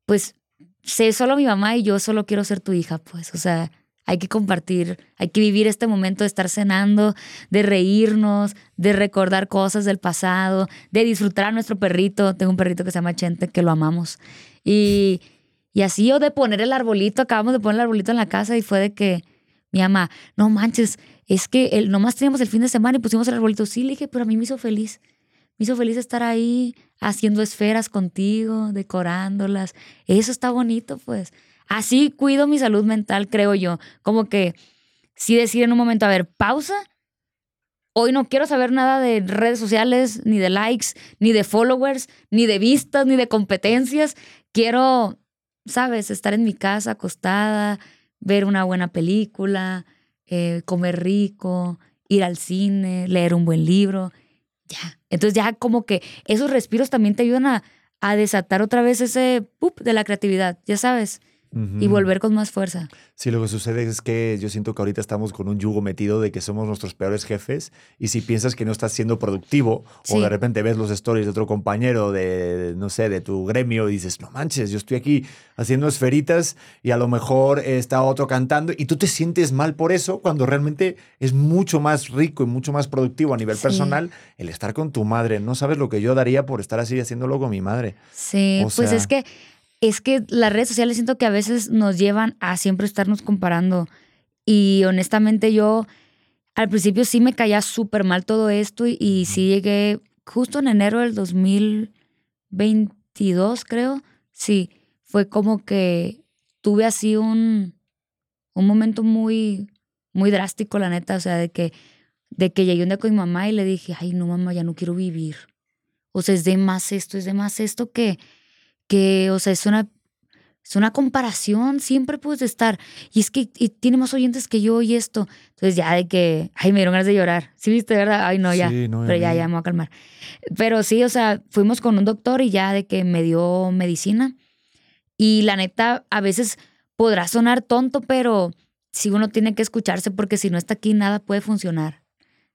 pues, sé solo mi mamá y yo solo quiero ser tu hija, pues, o sea, hay que compartir, hay que vivir este momento de estar cenando, de reírnos, de recordar cosas del pasado, de disfrutar a nuestro perrito. Tengo un perrito que se llama Chente, que lo amamos. Y, y así, o de poner el arbolito, acabamos de poner el arbolito en la casa y fue de que mi mamá, no manches, es que el, nomás teníamos el fin de semana y pusimos el arbolito. Sí, le dije, pero a mí me hizo feliz. Me hizo feliz estar ahí haciendo esferas contigo, decorándolas. Eso está bonito, pues. Así cuido mi salud mental, creo yo. Como que sí decir en un momento, a ver, pausa. Hoy no quiero saber nada de redes sociales, ni de likes, ni de followers, ni de vistas, ni de competencias. Quiero, sabes, estar en mi casa acostada, ver una buena película, eh, comer rico, ir al cine, leer un buen libro. Ya. Entonces ya como que esos respiros también te ayudan a, a desatar otra vez ese pup de la creatividad, ya sabes, y Ujú. volver con más fuerza. Sí, lo que sucede es que yo siento que ahorita estamos con un yugo metido de que somos nuestros peores jefes y si piensas que no estás siendo productivo o Sí. de repente ves los stories de otro compañero de, no sé, de tu gremio y dices, no manches, yo estoy aquí haciendo esferitas y a lo mejor está otro cantando y tú te sientes mal por eso cuando realmente es mucho más rico y mucho más productivo a nivel Sí. personal el estar con tu madre. No sabes lo que yo daría por estar así haciéndolo con mi madre. Sí, O pues sea- es que es que las redes sociales siento que a veces nos llevan a siempre estarnos comparando. Y honestamente yo al principio sí me caía súper mal todo esto y, y sí llegué justo en enero del 2022 creo, sí, fue como que tuve así un, un momento muy, muy drástico la neta, o sea, de que, de que llegué un día con mi mamá y le dije, ay no mamá, ya no quiero vivir. O sea, es de más esto, es de más esto que, que o sea, es una, es una comparación siempre puedes de estar. Y es que y tiene más oyentes que yo y esto. Entonces ya de que, ay, me dieron ganas de llorar. ¿Sí viste, verdad? Ay, no, ya. Sí, no, Pero ya, ya me voy a calmar. Pero sí, o sea, fuimos con un doctor y ya de que me dio medicina. Y la neta, a veces podrá sonar tonto, pero si uno tiene que escucharse porque si no está aquí, nada puede funcionar.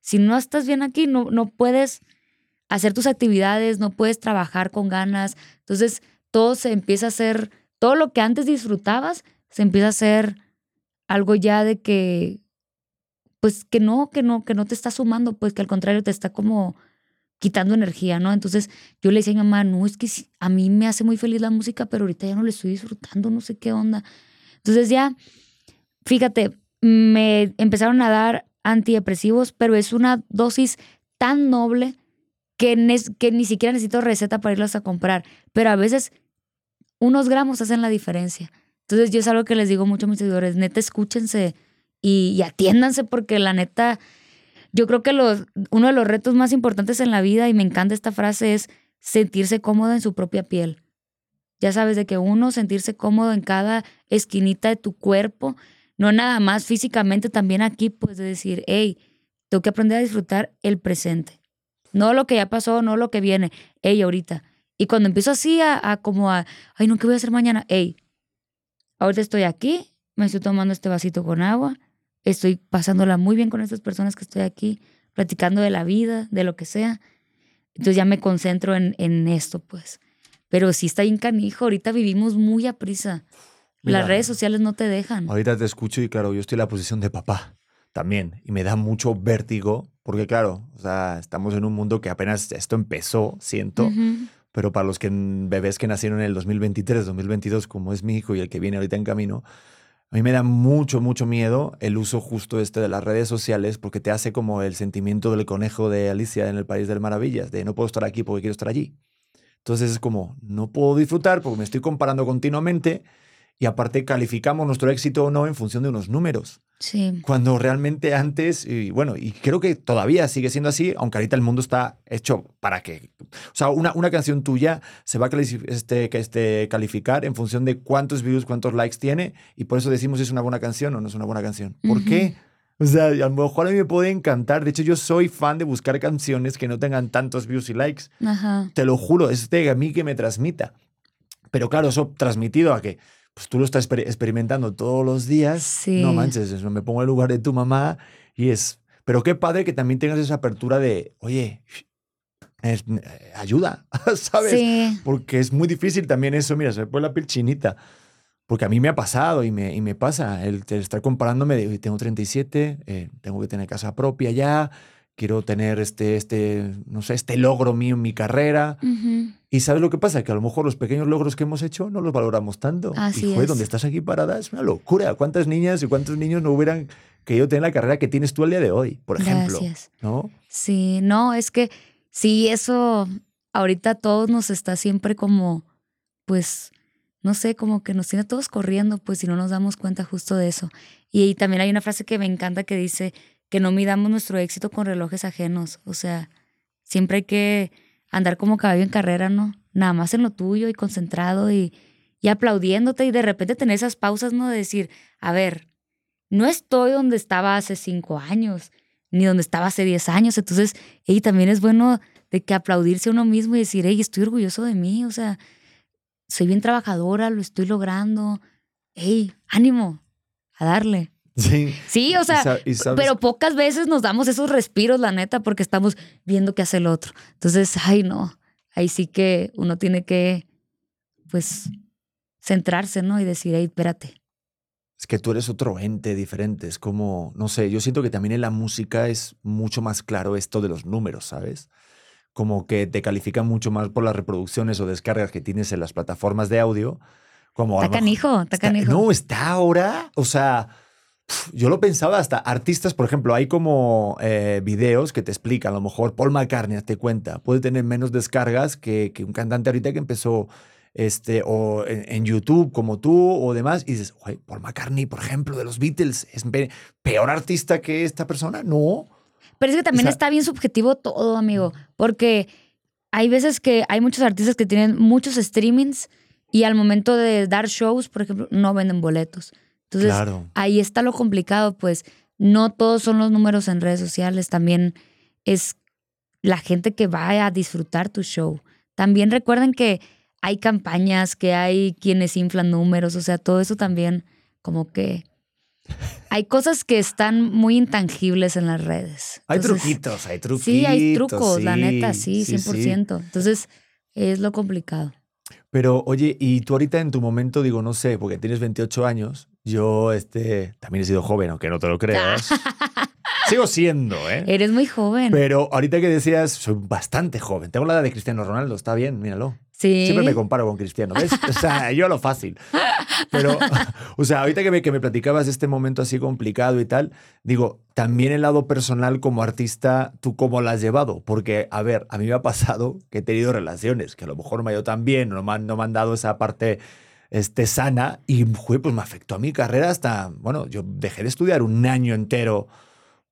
Si no estás bien aquí, no, no puedes hacer tus actividades, no puedes trabajar con ganas. Entonces, todo se empieza a hacer, todo lo que antes disfrutabas, se empieza a hacer algo ya de que, pues que no, que no, que no te está sumando, pues que al contrario te está como quitando energía, ¿no? Entonces yo le decía a mi mamá, no, es que a mí me hace muy feliz la música, pero ahorita ya no le estoy disfrutando, no sé qué onda. Entonces ya, fíjate, me empezaron a dar antidepresivos, pero es una dosis tan noble que, que ni siquiera necesito receta para irlos a comprar. Pero a veces unos gramos hacen la diferencia. Entonces yo es algo que les digo mucho a mis seguidores, neta, escúchense y, atiéndanse porque la neta, yo creo que uno de los retos más importantes en la vida, y me encanta esta frase, es sentirse cómodo en su propia piel. Ya sabes, de que uno sentirse cómodo en cada esquinita de tu cuerpo, no nada más físicamente, también aquí, pues de decir, hey, tengo que aprender a disfrutar el presente. No lo que ya pasó, no lo que viene, hey, ahorita. Y cuando empiezo así a, a como a, ay, no, ¿qué voy a hacer mañana? Hey, ahorita estoy aquí, me estoy tomando este vasito con agua, estoy pasándola muy bien con estas personas que estoy aquí, platicando de la vida, de lo que sea. Entonces ya me concentro en, en esto, pues. Pero sí está bien canijo, ahorita vivimos muy a prisa. Mira. Las redes sociales no te dejan. Ahorita te escucho y claro, yo estoy en la posición de papá también y me da mucho vértigo porque claro, o sea, estamos en un mundo que apenas esto empezó, siento, Ujú. Pero para los que bebés que nacieron en el 2023, 2022, como es mi hijo y el que viene ahorita en camino, a mí me da mucho, mucho miedo el uso justo este de las redes sociales porque te hace como el sentimiento del conejo de Alicia en el País de Maravillas, de no puedo estar aquí porque quiero estar allí. Entonces es como, no puedo disfrutar porque me estoy comparando continuamente y aparte calificamos nuestro éxito o no en función de unos números. Sí. Cuando realmente antes, y bueno, y creo que todavía sigue siendo así, aunque ahorita el mundo está hecho para que. O sea, una, una canción tuya se va a este, este, calificar en función de cuántos views, cuántos likes tiene, y por eso decimos si es una buena canción o no es una buena canción. ¿Por Ujú. qué? O sea, a lo mejor a mí me puede encantar. De hecho, yo soy fan de buscar canciones que no tengan tantos views y likes. Ajá. Te lo juro, es de a mí que me transmita. Pero claro, eso transmitido a que pues, tú lo estás exper- experimentando todos los días. Sí. No manches, eso, me pongo en el lugar de tu mamá y es... Pero qué padre que también tengas esa apertura de, oye, eh, ayuda, ¿sabes? Sí. Porque es muy difícil también eso, mira, se me pone la piel chinita. Porque a mí me ha pasado y me, y me pasa el, el estar comparándome de, "Oye, tengo 37, eh, tengo que tener casa propia ya, quiero tener este, este, no sé, este logro mío en mi carrera. Y ¿sabes lo que pasa? Que a lo mejor los pequeños logros que hemos hecho no los valoramos tanto. Así y es. donde estás aquí parada es una locura. ¿Cuántas niñas y cuántos niños no hubieran querido tener la carrera que tienes tú al día de hoy, por ejemplo? Gracias. ¿No? Sí, no, es que sí, eso ahorita a todos nos está siempre como, pues, no sé, como que nos tiene a todos corriendo, pues si no nos damos cuenta justo de eso. Y, también hay una frase que me encanta que dice que no midamos nuestro éxito con relojes ajenos. O sea, siempre hay que andar como caballo en carrera, ¿no? Nada más en lo tuyo y concentrado y, y aplaudiéndote y de repente tener esas pausas, ¿no? De decir, a ver, no estoy donde estaba hace cinco años, ni donde estaba hace diez años. Entonces, y también es bueno de que aplaudirse a uno mismo y decir, hey, estoy orgulloso de mí, o sea, soy bien trabajadora, lo estoy logrando. Hey, ánimo, a darle. Sí. Sí, o sea, Y sabes- pero pocas veces nos damos esos respiros, la neta, porque estamos viendo qué hace el otro. Entonces, ay, no, ahí sí que uno tiene que, pues, centrarse, ¿no? Y decir, hey, espérate. Es que tú eres otro ente diferente. Es como, no sé, yo siento que también en la música es mucho más claro esto de los números, ¿sabes? Como que te califican mucho más por las reproducciones o descargas que tienes en las plataformas de audio. Como Está lo mejor- canijo, está canijo. No, está ahora. O sea, yo lo pensaba hasta artistas, por ejemplo, hay como eh, videos que te explican, a lo mejor Paul McCartney, te cuenta, puede tener menos descargas que, que un cantante ahorita que empezó este, o en, en YouTube como tú o demás, y dices, "Güey, Paul McCartney, por ejemplo, de los Beatles, ¿es pe- peor artista que esta persona? No. Pero es que también sea- está bien subjetivo todo, amigo, porque hay veces que hay muchos artistas que tienen muchos streamings y al momento de dar shows, por ejemplo, no venden boletos. Entonces, claro. ahí está lo complicado, pues no todos son los números en redes sociales, también es la gente que va a disfrutar tu show. También recuerden que hay campañas, que hay quienes inflan números, o sea, todo eso también como que hay cosas que están muy intangibles en las redes. Hay truquitos, hay truquitos. Sí, hay trucos, la neta, sí, sí, 100%. Entonces, es lo complicado. Pero oye, y tú ahorita en tu momento, digo, no sé, porque tienes 28 años, yo este, también he sido joven, aunque no te lo creas. Sigo siendo, ¿eh? Eres muy joven. Pero ahorita que decías, soy bastante joven. Tengo la edad de Cristiano Ronaldo, está bien, míralo. sí. Siempre me comparo con Cristiano, ¿ves? O sea, yo lo fácil. Pero, o sea, ahorita que me, que me platicabas este momento así complicado y tal, digo, también el lado personal como artista, ¿tú cómo lo has llevado? Porque, a ver, a mí me ha pasado que he tenido relaciones que a lo mejor me ha ido tan bien, no me han, no me han dado esa parte este, sana y pues me afectó a mi carrera hasta, bueno, yo dejé de estudiar un año entero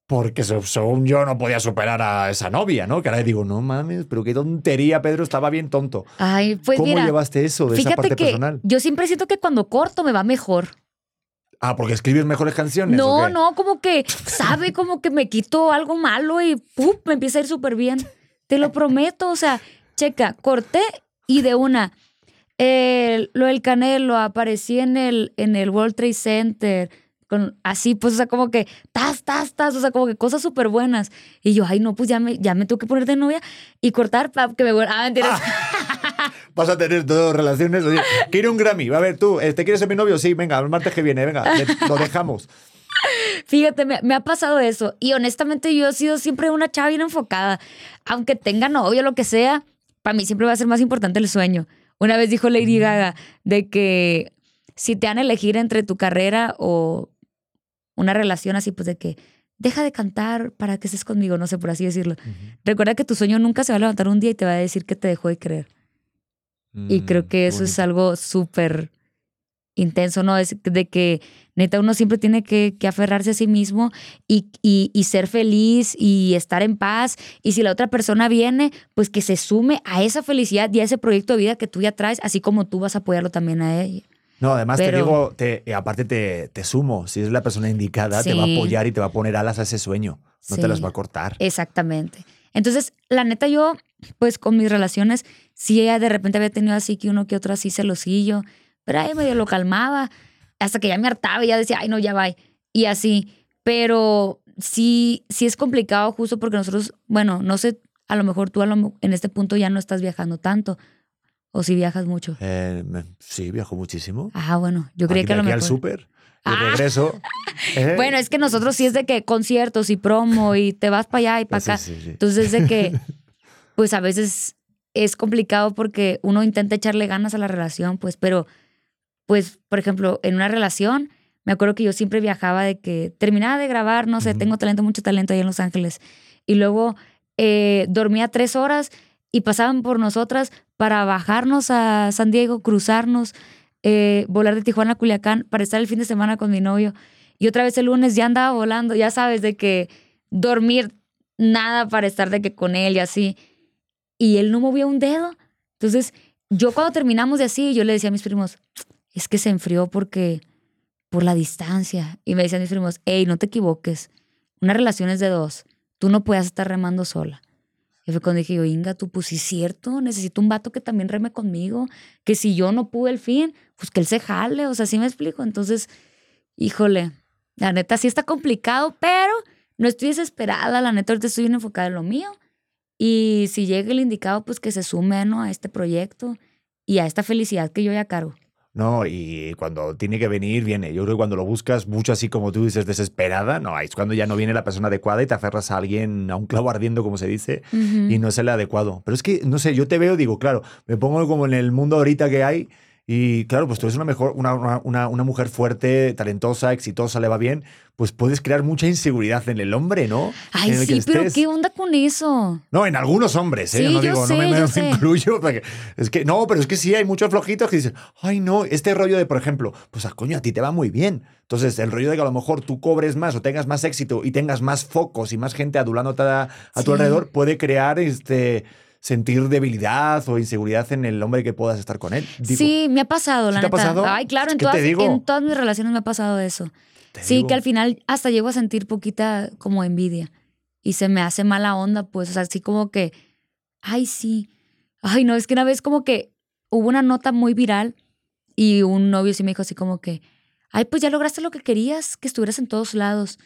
porque según yo no podía superar a esa novia, ¿no? Que ahora digo, no mames, pero qué tontería, Pedro, estaba bien tonto. Ay, pues ¿Cómo mira, llevaste eso de esa fíjate parte que personal? yo siempre siento que cuando corto me va mejor. Ah, porque escribes mejores canciones. ¿o No, qué? no, como que sabe como que me quito algo malo y me empieza a ir súper bien. Te lo prometo, o sea, checa, corté y de una. Eh, lo del Canelo, aparecí en el, en el World Trade Center, con, así, pues, o sea, como que, tas, tas, tas, o sea, como que cosas súper buenas. Y yo, ay, no, pues ya me, ya me tengo que poner de novia y cortar para que me vuelva. Ah, mentiras. Vas a tener dos relaciones. Oye, quiero un Grammy. A ver, tú, ¿te quieres ser mi novio? Sí, venga, el martes que viene, venga, le- lo dejamos. Fíjate, me, me ha pasado eso. Y honestamente yo he sido siempre una chava bien enfocada. Aunque tenga novio lo que sea, para mí siempre va a ser más importante el sueño. Una vez dijo Lady Gaga de que si te han elegir entre tu carrera o una relación así, pues de que deja de cantar para que estés conmigo, no sé, por así decirlo. Recuerda que tu sueño nunca se va a levantar un día y te va a decir que te dejó de creer. Y Mm, creo que eso es algo súper intenso, ¿no? Es de que neta uno siempre tiene que, que aferrarse a sí mismo y, y- y ser feliz y estar en paz. Y si la otra persona viene, pues que se sume a esa felicidad y a ese proyecto de vida que tú ya traes, así como tú vas a apoyarlo también a ella. No, además te digo, te, y aparte te, te sumo, si es la persona indicada, te va a apoyar y te va a poner alas a ese sueño. No te las va a cortar. Exactamente. Entonces, la neta, yo, pues con mis relaciones, sí, ella de repente había tenido así que uno que otro así celosillo, pero ahí medio lo calmaba, hasta que ya me hartaba y ya decía, ay, no, ya va. Y así. Pero sí, sí es complicado justo porque nosotros, bueno, no sé, a lo mejor tú a lo en este punto ya no estás viajando tanto, o si viajas mucho. Eh, sí, viajo muchísimo. Ah, bueno, yo creía que a lo mejor... al súper y Ah. regreso. ¿eh? Bueno, es que nosotros sí es de que conciertos y promo y te vas para allá y para Sí, acá. sí, sí. Entonces, de que, pues a veces es complicado porque uno intenta echarle ganas a la relación, pues, pero, pues, por ejemplo, en una relación, me acuerdo que yo siempre viajaba de que terminaba de grabar, no sé, tengo talento, mucho talento ahí en Los Ángeles, y luego eh, dormía tres horas y pasaban por nosotras para bajarnos a San Diego, cruzarnos, eh, volar de Tijuana a Culiacán para estar el fin de semana con mi novio. Y otra vez el lunes ya andaba volando, ya sabes, de que dormir nada para estar de que con él y así. Y él no movía un dedo. Entonces, yo cuando terminamos de así, yo le decía a mis primos, es que se enfrió porque por la distancia. Y me decían mis primos, hey, no te equivoques. Una relación es de dos. Tú no puedes estar remando sola. Y fue cuando dije yo, Inga, tú, pues sí cierto, necesito un vato que también reme conmigo, que si yo no pude el fin, pues que él se jale, o sea, sí me explico. Entonces, híjole, la neta sí está complicado, pero no estoy desesperada, la neta ahorita estoy bien enfocada en lo mío. Y si llega el indicado, pues que se sume ¿no? a este proyecto y a esta felicidad que yo ya cargo. No, y cuando tiene que venir, viene. Yo creo que cuando lo buscas mucho así como tú dices, desesperada, no, es cuando ya no viene la persona adecuada y te aferras a alguien, a un clavo ardiendo, como se dice, y no es el adecuado. Pero es que, no sé, yo te veo, digo, claro, me pongo como en el mundo ahorita que hay y claro, pues tú eres una, mejor, una, una, una- mujer fuerte, talentosa, exitosa, le va bien, pues puedes crear mucha inseguridad en el hombre, ¿no? Ay, En el que sí, pero ¿qué onda con eso? No, en algunos hombres, ¿eh? Sí, no yo digo, no sé, me, me- me sé. incluyo. porque es que, no, pero es que sí, hay muchos flojitos que dicen, ay, no, este rollo de, por ejemplo, pues, ah, coño, a ti te va muy bien. Entonces, el rollo de que a lo mejor tú cobres más o tengas más éxito y tengas más focos y más gente adulándote a, a tu Sí. alrededor, puede crear este sentir debilidad o inseguridad en el hombre que puedas estar con él. Digo, sí, me ha pasado, la ¿sí te ha neta. pasado? Ay, claro, en te todas, digo. en todas mis relaciones me ha pasado eso. te Sí, digo. que al final hasta llego a sentir poquita como envidia. Y se me hace mala onda, pues, o sea, así como que, ay, sí. Ay, no, es que una vez como que hubo una nota muy viral y un novio sí me dijo así como que, ay, pues ya lograste lo que querías, que estuvieras en todos lados.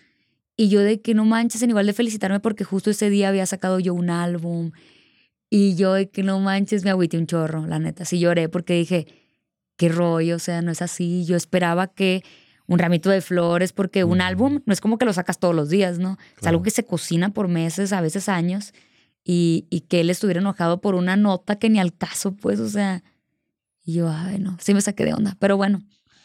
Y yo de que no manches, en igual de felicitarme porque justo ese día había sacado yo un álbum. Y yo de que no manches, me agüité un chorro, la neta. Sí lloré porque dije, qué rollo, o sea, no es así. Yo esperaba que un ramito de flores, porque un Ujú. álbum no es como que lo sacas todos los días, ¿no? Es Claro. algo que se cocina por meses, a veces años, y, y que él estuviera enojado por una nota que ni al caso, pues, o sea. Y yo, ay, no, sí me saqué de onda, pero bueno.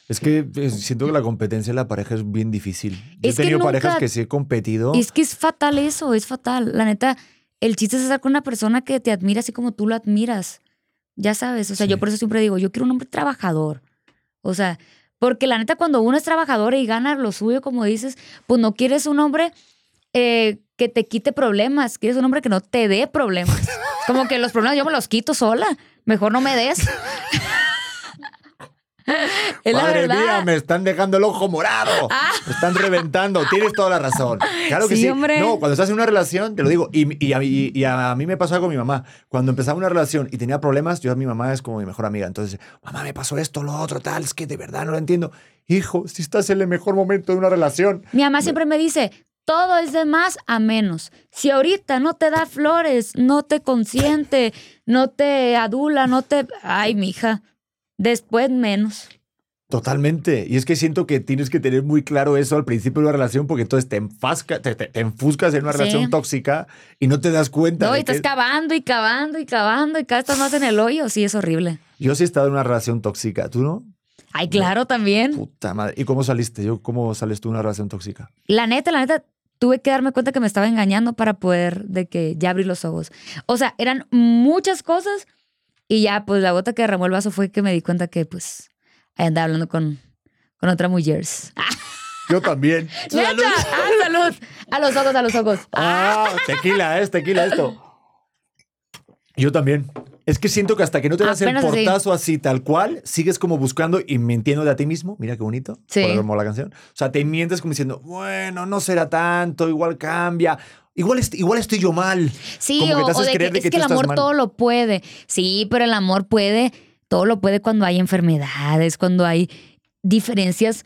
Es que eh, siento que la competencia en la pareja es bien difícil. Yo Es he que tenido parejas nunca- que sí he competido. Es que es fatal eso, es fatal. La neta, el chiste es estar con una persona que te admira así como tú lo admiras. Ya sabes, o sea, yo por eso siempre digo, yo quiero un hombre trabajador. O sea, porque la neta, cuando uno es trabajador y gana lo suyo, como dices, pues no quieres un hombre eh, que te quite problemas, quieres un hombre que no te dé problemas. Como que los problemas yo me los quito sola, mejor no me des. es Madre. Ah. mía, me están dejando el ojo morado. Me están reventando. Tienes toda la razón. Claro que Sí, sí. hombre. No, cuando estás en una relación, te lo digo. Y, y a, mí- y a mí me pasó algo con mi mamá. Cuando empezaba una relación y tenía problemas, yo a mi mamá es como mi mejor amiga. Entonces, mamá, me pasó esto, lo otro, tal. Es que de verdad no lo entiendo. Hijo, si estás en el mejor momento de una relación. Mi mamá siempre me dice, todo es de más a menos. Si ahorita no te da flores, no te consiente, no te adula, no te... Ay, mija, después menos. Totalmente. Y es que siento que tienes que tener muy claro eso al principio de una relación porque entonces te, enfasca, te, te- te enfuscas en una Sí. relación tóxica y no te das cuenta. No, y estás que- cavando y cavando y cavando y cada vez estás más en el hoyo. Sí, es horrible. Yo sí he estado en una relación tóxica. ¿Tú no? Ay, claro, también. Puta madre. ¿Y cómo saliste? Yo, ¿Cómo sales tú de una relación tóxica? La neta, la neta, tuve que darme cuenta que me estaba engañando para poder de que ya abrí los ojos. O sea, eran muchas cosas y ya, pues la gota que derramó el vaso fue que me di cuenta que, pues, ahí andaba hablando con, con otra mujer. ¡Ah, Yo también. neta! ¡Ah, salud! A los ojos, a los ojos. Ah, tequila, es tequila esto. Yo también. Es que siento que hasta que no te das el Apenas así. portazo así tal cual, sigues como buscando y mintiéndote a ti mismo. Mira qué bonito. Sí. Por la canción. O sea, te mientes como diciendo, bueno, no será tanto, igual cambia. Igual, igual estoy yo mal. Sí, Como que o, te o haces de que, de es que el amor mal. todo lo puede. Sí, pero el amor puede, todo lo puede cuando hay enfermedades, cuando hay diferencias.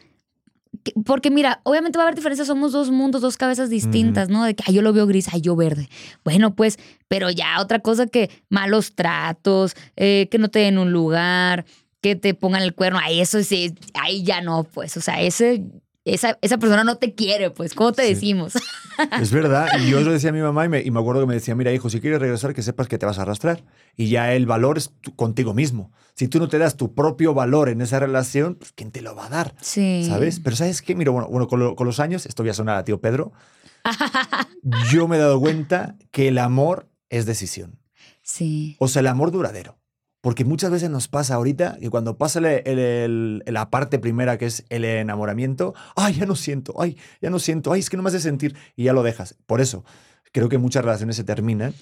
que- Porque mira, obviamente va a haber diferencias, somos dos mundos, dos cabezas distintas, ¿no? De que ay, yo lo veo gris, ay, yo verde. Bueno, pues, pero ya otra cosa que malos tratos, eh, que no te den un lugar, que te pongan el cuerno, ay, eso sí, ahí ya no, pues, o sea, ese, esa, esa persona no te quiere, pues, ¿cómo te Sí. decimos? Es verdad. Y yo lo decía a mi mamá y me, y me acuerdo que me decía, mira, hijo, si quieres regresar, que sepas que te vas a arrastrar. Y ya el valor es contigo mismo. Si tú no te das tu propio valor en esa relación, pues ¿quién te lo va a dar? Sí. ¿Sabes? Pero ¿sabes qué? Mira, bueno, bueno con, lo- con los años, esto voy a sonar a tío Pedro, yo me he dado cuenta que el amor es decisión. Sí. O sea, el amor duradero. Porque muchas veces nos pasa ahorita que cuando pasa el- el- el- la parte primera, que es el enamoramiento, ay, ya no siento, ay, ya no siento, ay, es que no me hace sentir y ya lo dejas. Por eso, creo que muchas relaciones se terminan.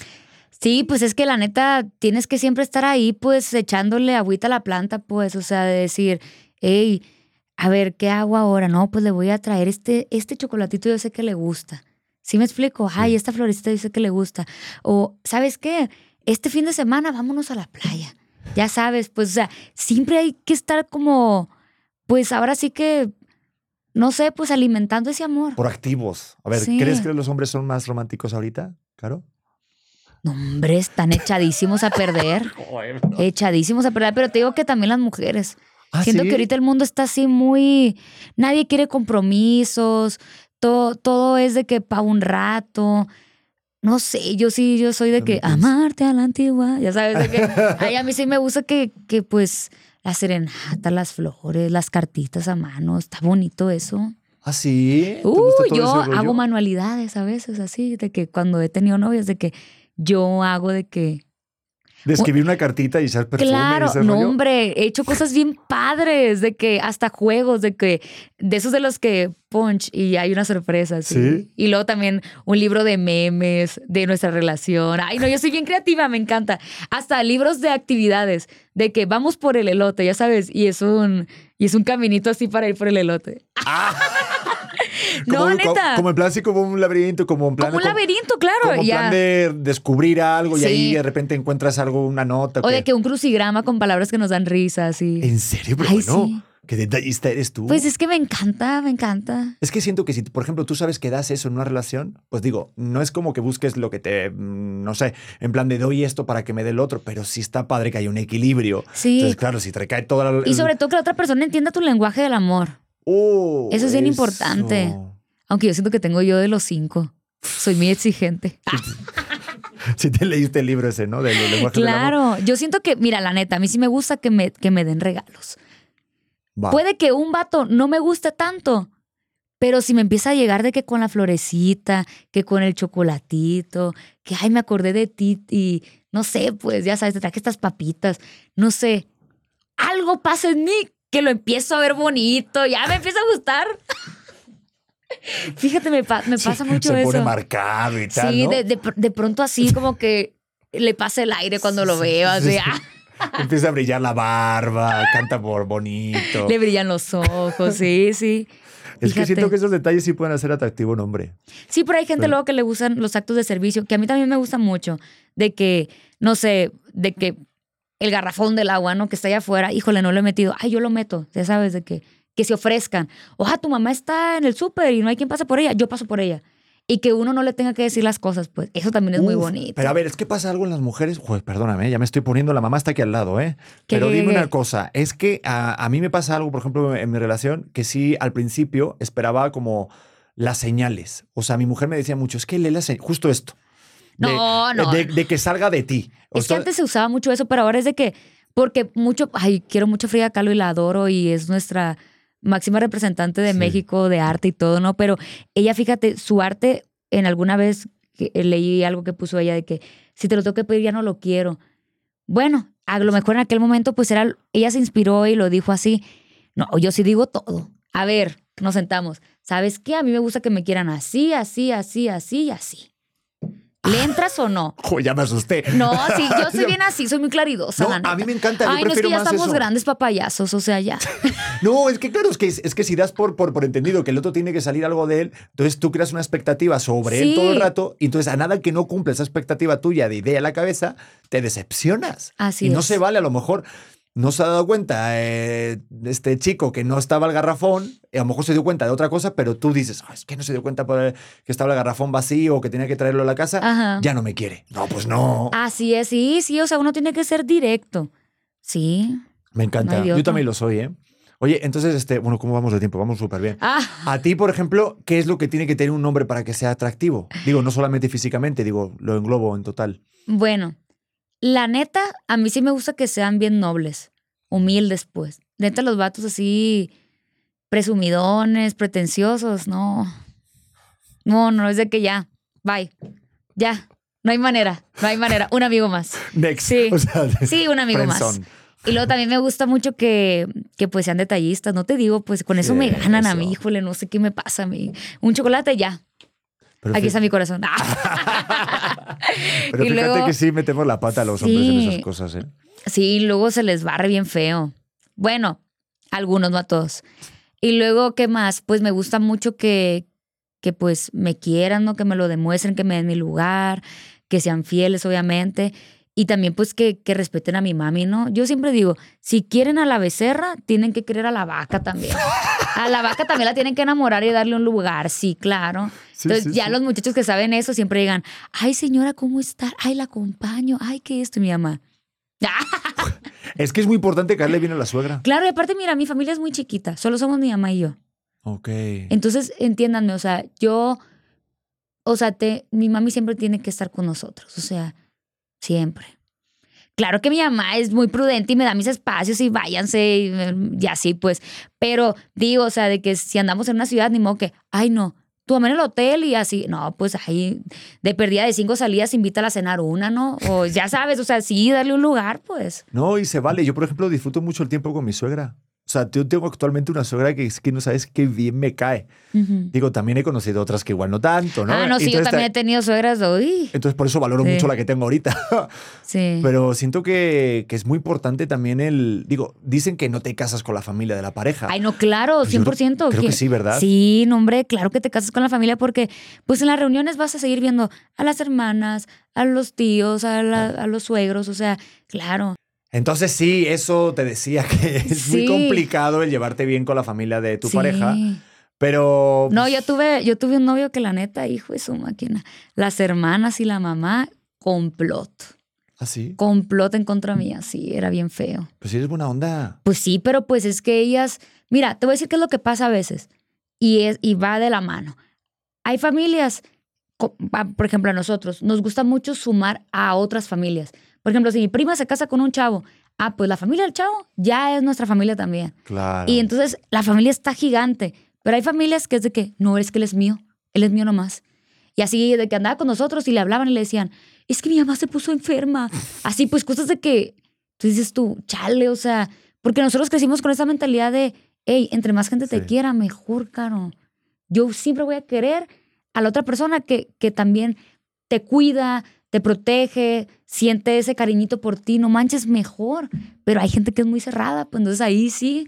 Sí, pues es que la neta tienes que siempre estar ahí, pues echándole agüita a la planta, pues, o sea, de decir, hey, a ver, ¿qué hago ahora? No, pues le voy a traer este, este chocolatito, yo sé que le gusta. ¿Sí me explico? Ay, esta florecita yo sé que le gusta. O, ¿sabes qué? Este fin de semana vámonos a la playa. Ya sabes, pues, o sea, siempre hay que estar como, pues ahora sí que, no sé, pues alimentando ese amor. Por activos. A ver, Sí. ¿crees que los hombres son más románticos ahorita? Claro. No, hombre, están echadísimos a perder. Echadísimos a perder. Pero te digo que también las mujeres. Ah, Siento ¿sí? que ahorita el mundo está así muy. Nadie quiere compromisos. Todo, todo es de que para un rato. No sé, yo sí, yo soy de que amarte a la antigua. Ya sabes, de que. Ay, a mí sí me gusta que, que pues la serenata, las flores, las cartitas a mano. Está bonito eso. ¿Ah, sí? ¿Te Uh, yo hago manualidades a veces así, de que cuando he tenido novias, de que yo hago de que De escribir una cartita y echar perfume y Claro, ese no, rollo. hombre, he hecho cosas bien padres, de que hasta juegos, de que, de esos de los que punch y hay una sorpresa, sí. Sí. Y luego también un libro de memes de nuestra relación. Ay, no, yo soy bien creativa, me encanta. Hasta libros de actividades, de que vamos por el elote, ya sabes, y es un, y es un caminito así para ir por el elote. no, Como- neta. Como, como en plan, así como un laberinto, como en plan. Como un laberinto, claro. Como en ya. plan de descubrir algo y Sí. ahí de repente encuentras algo, una nota. O de que- un crucigrama con palabras que nos dan risa, así. ¿En serio? Pero Ay, bueno, sí. qué detallista eres tú. Pues es que me encanta, me encanta. Es que siento que si, por ejemplo, tú sabes que das eso en una relación, pues digo, no es como que busques lo que te, mm, no sé, en plan de doy esto para que me dé el otro, pero sí está padre que haya un equilibrio. Sí. Entonces, claro, si te recae toda la... Y sobre todo que la otra persona entienda tu lenguaje del amor. Oh, Eso es bien importante. Aunque yo siento que tengo yo de los cinco. Soy muy exigente. Si te leíste el libro ese, ¿no? Del lenguaje del amor. Claro, yo siento que, mira, la neta, a mí sí me gusta que me, que me den regalos. Va. Puede que un vato no me guste tanto, pero si me empieza a llegar de que con la florecita, que con el chocolatito, que ay, me acordé de ti y no sé, pues ya sabes, te traje estas papitas, no sé, algo pasa en mí que lo empiezo a ver bonito, ya me empieza a gustar. Fíjate, me, pa- me pasa mucho Se eso. pone marcado y tal, sí, ¿no? de, de pr- de pronto así como que le pasa el aire cuando lo veo, así, ah, Empieza a brillar la barba, canta por bonito. le brillan los ojos, sí, sí. Es que siento que esos detalles sí pueden hacer atractivo un hombre. Sí, pero hay gente Pero- luego que le gustan los actos de servicio, que a mí también me gusta mucho, de que, no sé, de que el garrafón del agua, ¿no? Que está allá afuera, híjole, no lo he metido. Ay, yo lo meto, ya sabes, de que, que se ofrezcan. Oja, tu mamá está en el súper y no hay quien pase por ella, yo paso por ella. Y que uno no le tenga que decir las cosas, pues eso también es muy bonito. Pero a ver, es que pasa algo en las mujeres. Joder, perdóname, ya me estoy poniendo, la mamá está aquí al lado, ¿eh? ¿Qué, Pero qué, dime qué? una cosa, es que a, a mí me pasa algo, por ejemplo, en mi relación, que sí, al principio esperaba como las señales. O sea, mi mujer me decía mucho, es que lee las señales, justo esto. De- No, no. De, que salga de ti. O Es que antes se usaba mucho eso, pero ahora es de que, porque mucho, ay, quiero mucho Frida Kahlo y la adoro y es nuestra máxima representante de Sí. México de arte y todo, ¿no? Pero ella, fíjate, su arte, en alguna vez eh, leí algo que puso ella de que si te lo tengo que pedir ya no lo quiero. Bueno, a lo mejor en aquel momento pues era, ella se inspiró y lo dijo así. No, yo sí digo todo. A ver, nos sentamos. ¿Sabes qué? A mí me gusta que me quieran así, así, así, así y así. ¿Le entras o no? Joder, ya me asusté. No, sí, yo soy bien así, soy muy claridosa, No, la a mí me encanta, yo Ay, no es que ya estamos eso. grandes papayazos, o sea, ya. No, es que claro, es que, es que si das por, por, por entendido que el otro tiene que salir algo de él, entonces tú creas una expectativa sobre él todo el rato, y entonces a nada que no cumpla esa expectativa tuya de idea en la cabeza, te decepcionas. Así y no se vale, a lo mejor no se ha dado cuenta eh, este chico que no estaba el garrafón, a lo mejor se dio cuenta de otra cosa, pero tú dices, "Ah, es que no se dio cuenta por el- que estaba el garrafón vacío o que tenía que traerlo a la casa, Ajá. ya no me quiere. No, pues no. Así es, sí, sí, o sea, uno tiene que ser directo. Sí. me encanta. no Yo también lo soy, ¿eh? Oye, entonces, este, bueno, ¿cómo vamos de tiempo? Vamos súper bien. Ah, A ti, por ejemplo, ¿qué es lo que tiene que tener un hombre para que sea atractivo? Digo, no solamente físicamente, digo, lo englobo en total. bueno, la neta, a mí sí me gusta que sean bien nobles, humildes, pues. Neta, los vatos así, presumidones, pretenciosos, no. No, no, es de que ya, bye, ya, no hay manera, no hay manera, un amigo más. Next. Sí. O sea, Sí, un amigo más. Y luego también me gusta mucho que, que pues sean detallistas, no te digo, pues con eso Sí, me ganan a mí, híjole, no sé qué me pasa a mí. Un chocolate ya, aquí está mi corazón. Pero Y fíjate luego- que sí metemos la pata a los hombres en esas cosas, ¿eh? Sí, luego se les barre bien feo. Bueno, algunos, no a todos. Y luego, ¿qué más? Pues me gusta mucho que, que pues me quieran, ¿no? Que me lo demuestren, que me den mi lugar, que sean fieles, obviamente. Y también, pues, que, que respeten a mi mami, ¿no? Yo siempre digo, si quieren a la becerra, tienen que querer a la vaca también. A la vaca también la tienen que enamorar y darle un lugar, sí, claro. Sí, Entonces, sí, ya sí. los muchachos que saben eso siempre digan, ay, señora, ¿cómo está? Ay, la acompaño. Ay, ¿qué esto? Y mi mamá. Es que es muy importante caerle bien a la suegra. Claro, y aparte, mira, mi familia es muy chiquita, solo somos mi mamá y yo. Ok. Entonces, entiéndanme, o sea, yo, o sea, te, mi mami siempre tiene que estar con nosotros, o sea, siempre. Claro que mi mamá es muy prudente y me da mis espacios y váyanse y, y así, pues. Pero digo, o sea, de que si andamos en una ciudad, ni modo que, ay, no, tú en el hotel y así. No, pues ahí, de perdida de cinco salidas, invítala a cenar una, ¿no? O ya sabes, o sea, sí, darle un lugar, pues. No, y se vale. Yo, por ejemplo, disfruto mucho el tiempo con mi suegra. O sea, yo tengo actualmente una suegra que es que no sabes qué bien me cae. Digo, también he conocido otras que igual no tanto, ¿no? Ah, no, sí, yo también he tenido suegras, uy, Entonces, por eso valoro Sí. mucho la que tengo ahorita. sí. Pero siento que, que es muy importante también el. Digo, dicen que no te casas con la familia de la pareja. Ay, no, claro, Pues yo 100%. creo que sí, ¿verdad? Sí, no, hombre, claro que te casas con la familia porque, pues en las reuniones vas a seguir viendo a las hermanas, a los tíos, a, la- a los suegros, o sea, claro. Entonces, sí, eso te decía que es muy Sí. complicado el llevarte bien con la familia de tu Sí. pareja. Pero. No, yo tuve, yo tuve un novio que la neta, hijo de su máquina, las hermanas y la mamá, complot. Así. Complot en contra mía, sí, era bien feo. Pues sí, eres buena onda. Pues sí, pero pues es que ellas, mira, te voy a decir qué es lo que pasa a veces y es y va de la mano. Hay familias, por ejemplo, a nosotros nos gusta mucho sumar a otras familias. Por ejemplo, si mi prima se casa con un chavo, ah, pues la familia del chavo ya es nuestra familia también. Claro. Y entonces la familia está gigante, pero hay familias que es de que no, es que él es mío, él es mío nomás. Y así de que andaba con nosotros y le hablaban y le decían, es que mi mamá se puso enferma. Así pues cosas de que tú dices tú, chale, o sea, Porque nosotros crecimos con esa mentalidad de, hey, entre más gente te Sí. quiera, mejor, caro. Yo siempre voy a querer a la otra persona que, que también te cuida, te protege, siente ese cariñito por ti, no manches mejor. Pero hay gente que es muy cerrada, pues entonces ahí sí.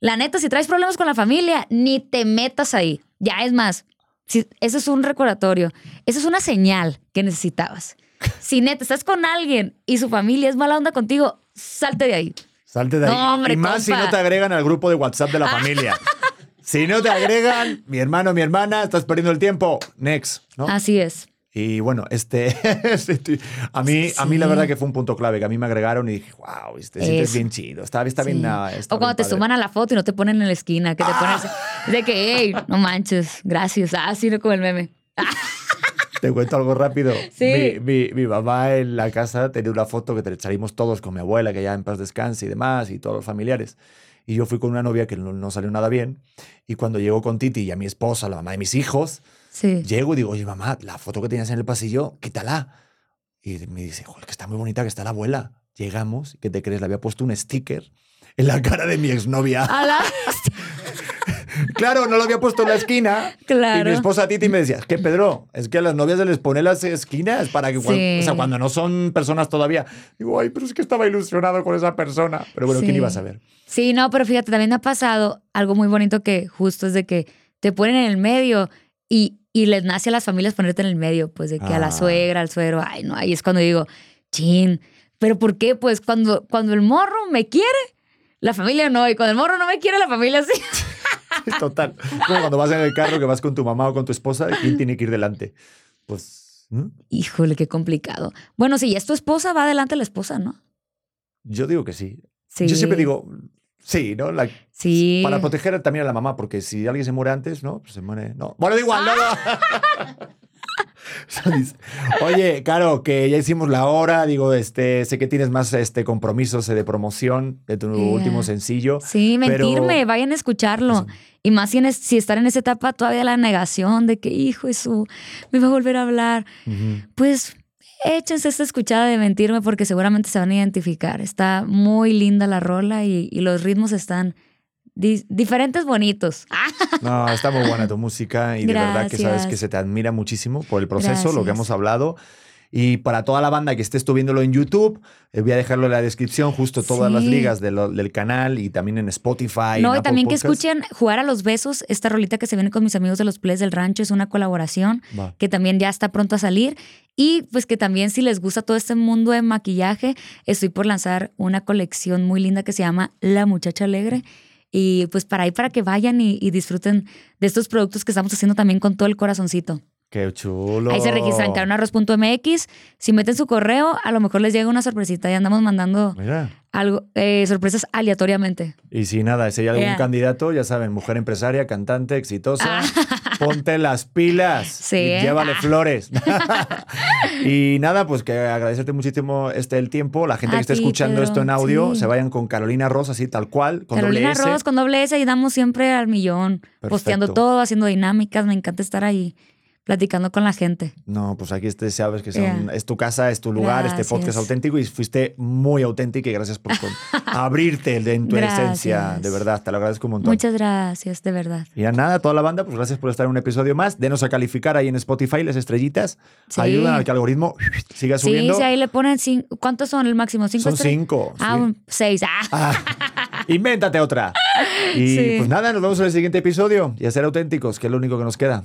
La neta, si traes problemas con la familia, ni te metas ahí. Ya es más, si, eso es un recordatorio. Eso es una señal que necesitabas. Si neta estás con alguien y su familia es mala onda contigo, salte de ahí. Salte de ahí. No, hombre, y más si no te agregan al grupo de WhatsApp de la familia. si no te agregan, mi hermano, mi hermana, estás perdiendo el tiempo. Next, ¿no? Así es. Y bueno, este, este, a mí, a mí la Sí. verdad que fue un punto clave, que a mí me agregaron y dije, wow, te sientes Eso. bien chido, está, está bien. Sí. ah, está o cuando bien te padre". suman a la foto y no te ponen en la esquina, que te ponen así, de que, hey, no manches, gracias. Así no como el meme. Te cuento algo rápido. Sí. Mi, mi- mi mamá en la casa tenía una foto que te- salimos todos con mi abuela, que ya en paz descanse y demás, y todos los familiares. Y yo fui con una novia que no, no salió nada bien. Y cuando llegó con Titi y a mi esposa, la mamá de mis hijos, Sí. llego y digo, oye, mamá, la foto que tenías en el pasillo, quítala. Y me dice, joder, que está muy bonita, que está la abuela. Llegamos, ¿qué te crees? Le había puesto un sticker en la cara de mi exnovia. La- Claro, no lo había puesto en la esquina. Claro. Y mi esposa Titi me decía, es que Pedro, es que a las novias se les pone las esquinas para que, Sí. o sea, cuando no son personas todavía. Digo, ay, pero es que estaba ilusionado con esa persona. Pero bueno, ¿quién Sí. iba a saber? Sí, no, pero fíjate, también ha pasado algo muy bonito que justo es de que te ponen en el medio y, y les nace a las familias ponerte en el medio, pues de que a la Ah. suegra, al suegro, ay, no, ahí es cuando digo, chin, pero ¿por qué? Pues cuando, cuando el morro me quiere, la familia no, y cuando el morro no me quiere, la familia sí. Total. Como cuando vas en el carro que vas con tu mamá o con tu esposa, ¿quién tiene que ir delante? Pues ¿hmm? Híjole, qué complicado. Bueno, si ya es tu esposa, va adelante la esposa, ¿no? yo digo que sí. Sí. Yo siempre digo, sí, ¿no? La- Sí. Para proteger también a la mamá, porque si alguien se muere antes, ¿no? Pues se muere. No. Bueno, da igual, no, no. Oye, Caro, que ya hicimos la hora. Digo, este, sé que tienes más este, compromisos eh, de promoción de tu último sencillo. Sí, pero- mentirme, vayan a escucharlo. Eso. Y más si, en es- si están en esa etapa todavía la negación de que, hijo, eso me va a volver a hablar. Pues échense esta escuchada de mentirme porque seguramente se van a identificar. Está muy linda la rola y, y los ritmos están di- diferentes, bonitos. No, está muy buena tu música y de verdad que sabes que se te admira muchísimo por el proceso, lo que hemos hablado. Y para toda la banda que estés tú viéndolo en YouTube, eh, voy a dejarlo en la descripción, justo todas las ligas de lo- del canal y también en Spotify. no, en y también que escuchen Jugar a los Besos, esta rolita que se viene con mis amigos de los Plays del Rancho, es una colaboración. Va. que también ya está pronto a salir. Y pues que también si les gusta todo este mundo de maquillaje, estoy por lanzar una colección muy linda que se llama La Muchacha Alegre. Y pues para ahí, para que vayan y, y disfruten de estos productos que estamos haciendo también con todo el corazoncito. Qué chulo. Ahí se registran caronarros.mx. Si meten su correo, a lo mejor les llega una sorpresita. Y andamos mandando Mira. algo, eh, sorpresas aleatoriamente. Y si nada, si hay algún Yeah. candidato, ya saben, mujer empresaria, cantante, exitosa, ponte las pilas Sí, y ¿eh? llévale Ah. flores. y nada, pues que agradecerte muchísimo este el tiempo. La gente A que esté escuchando Pedro, esto en audio, sí. se vayan con Carolina Ross, así tal cual, con Carolina doble S. Ross con doble S y damos siempre al millón. Posteando todo, haciendo dinámicas. Me encanta estar ahí platicando con la gente. No, pues aquí este, sabes que son- Yeah. es tu casa, es tu lugar, este podcast auténtico y fuiste muy auténtica y gracias por con- abrirte en tu esencia, de verdad, te lo agradezco un montón. Muchas gracias, de verdad. Y ya nada, toda la banda, pues gracias por estar en un episodio más. Denos a calificar ahí en Spotify las estrellitas. Sí. Ayudan a que el algoritmo siga subiendo. sí, ahí le ponen cinco. ¿Cuántos son el máximo? ¿Cinco Son estrellas? cinco. Ah, sí. un seis. Ah. Ah, invéntate otra. Y Sí. pues nada, nos vemos en el siguiente episodio y a ser auténticos, que es lo único que nos queda.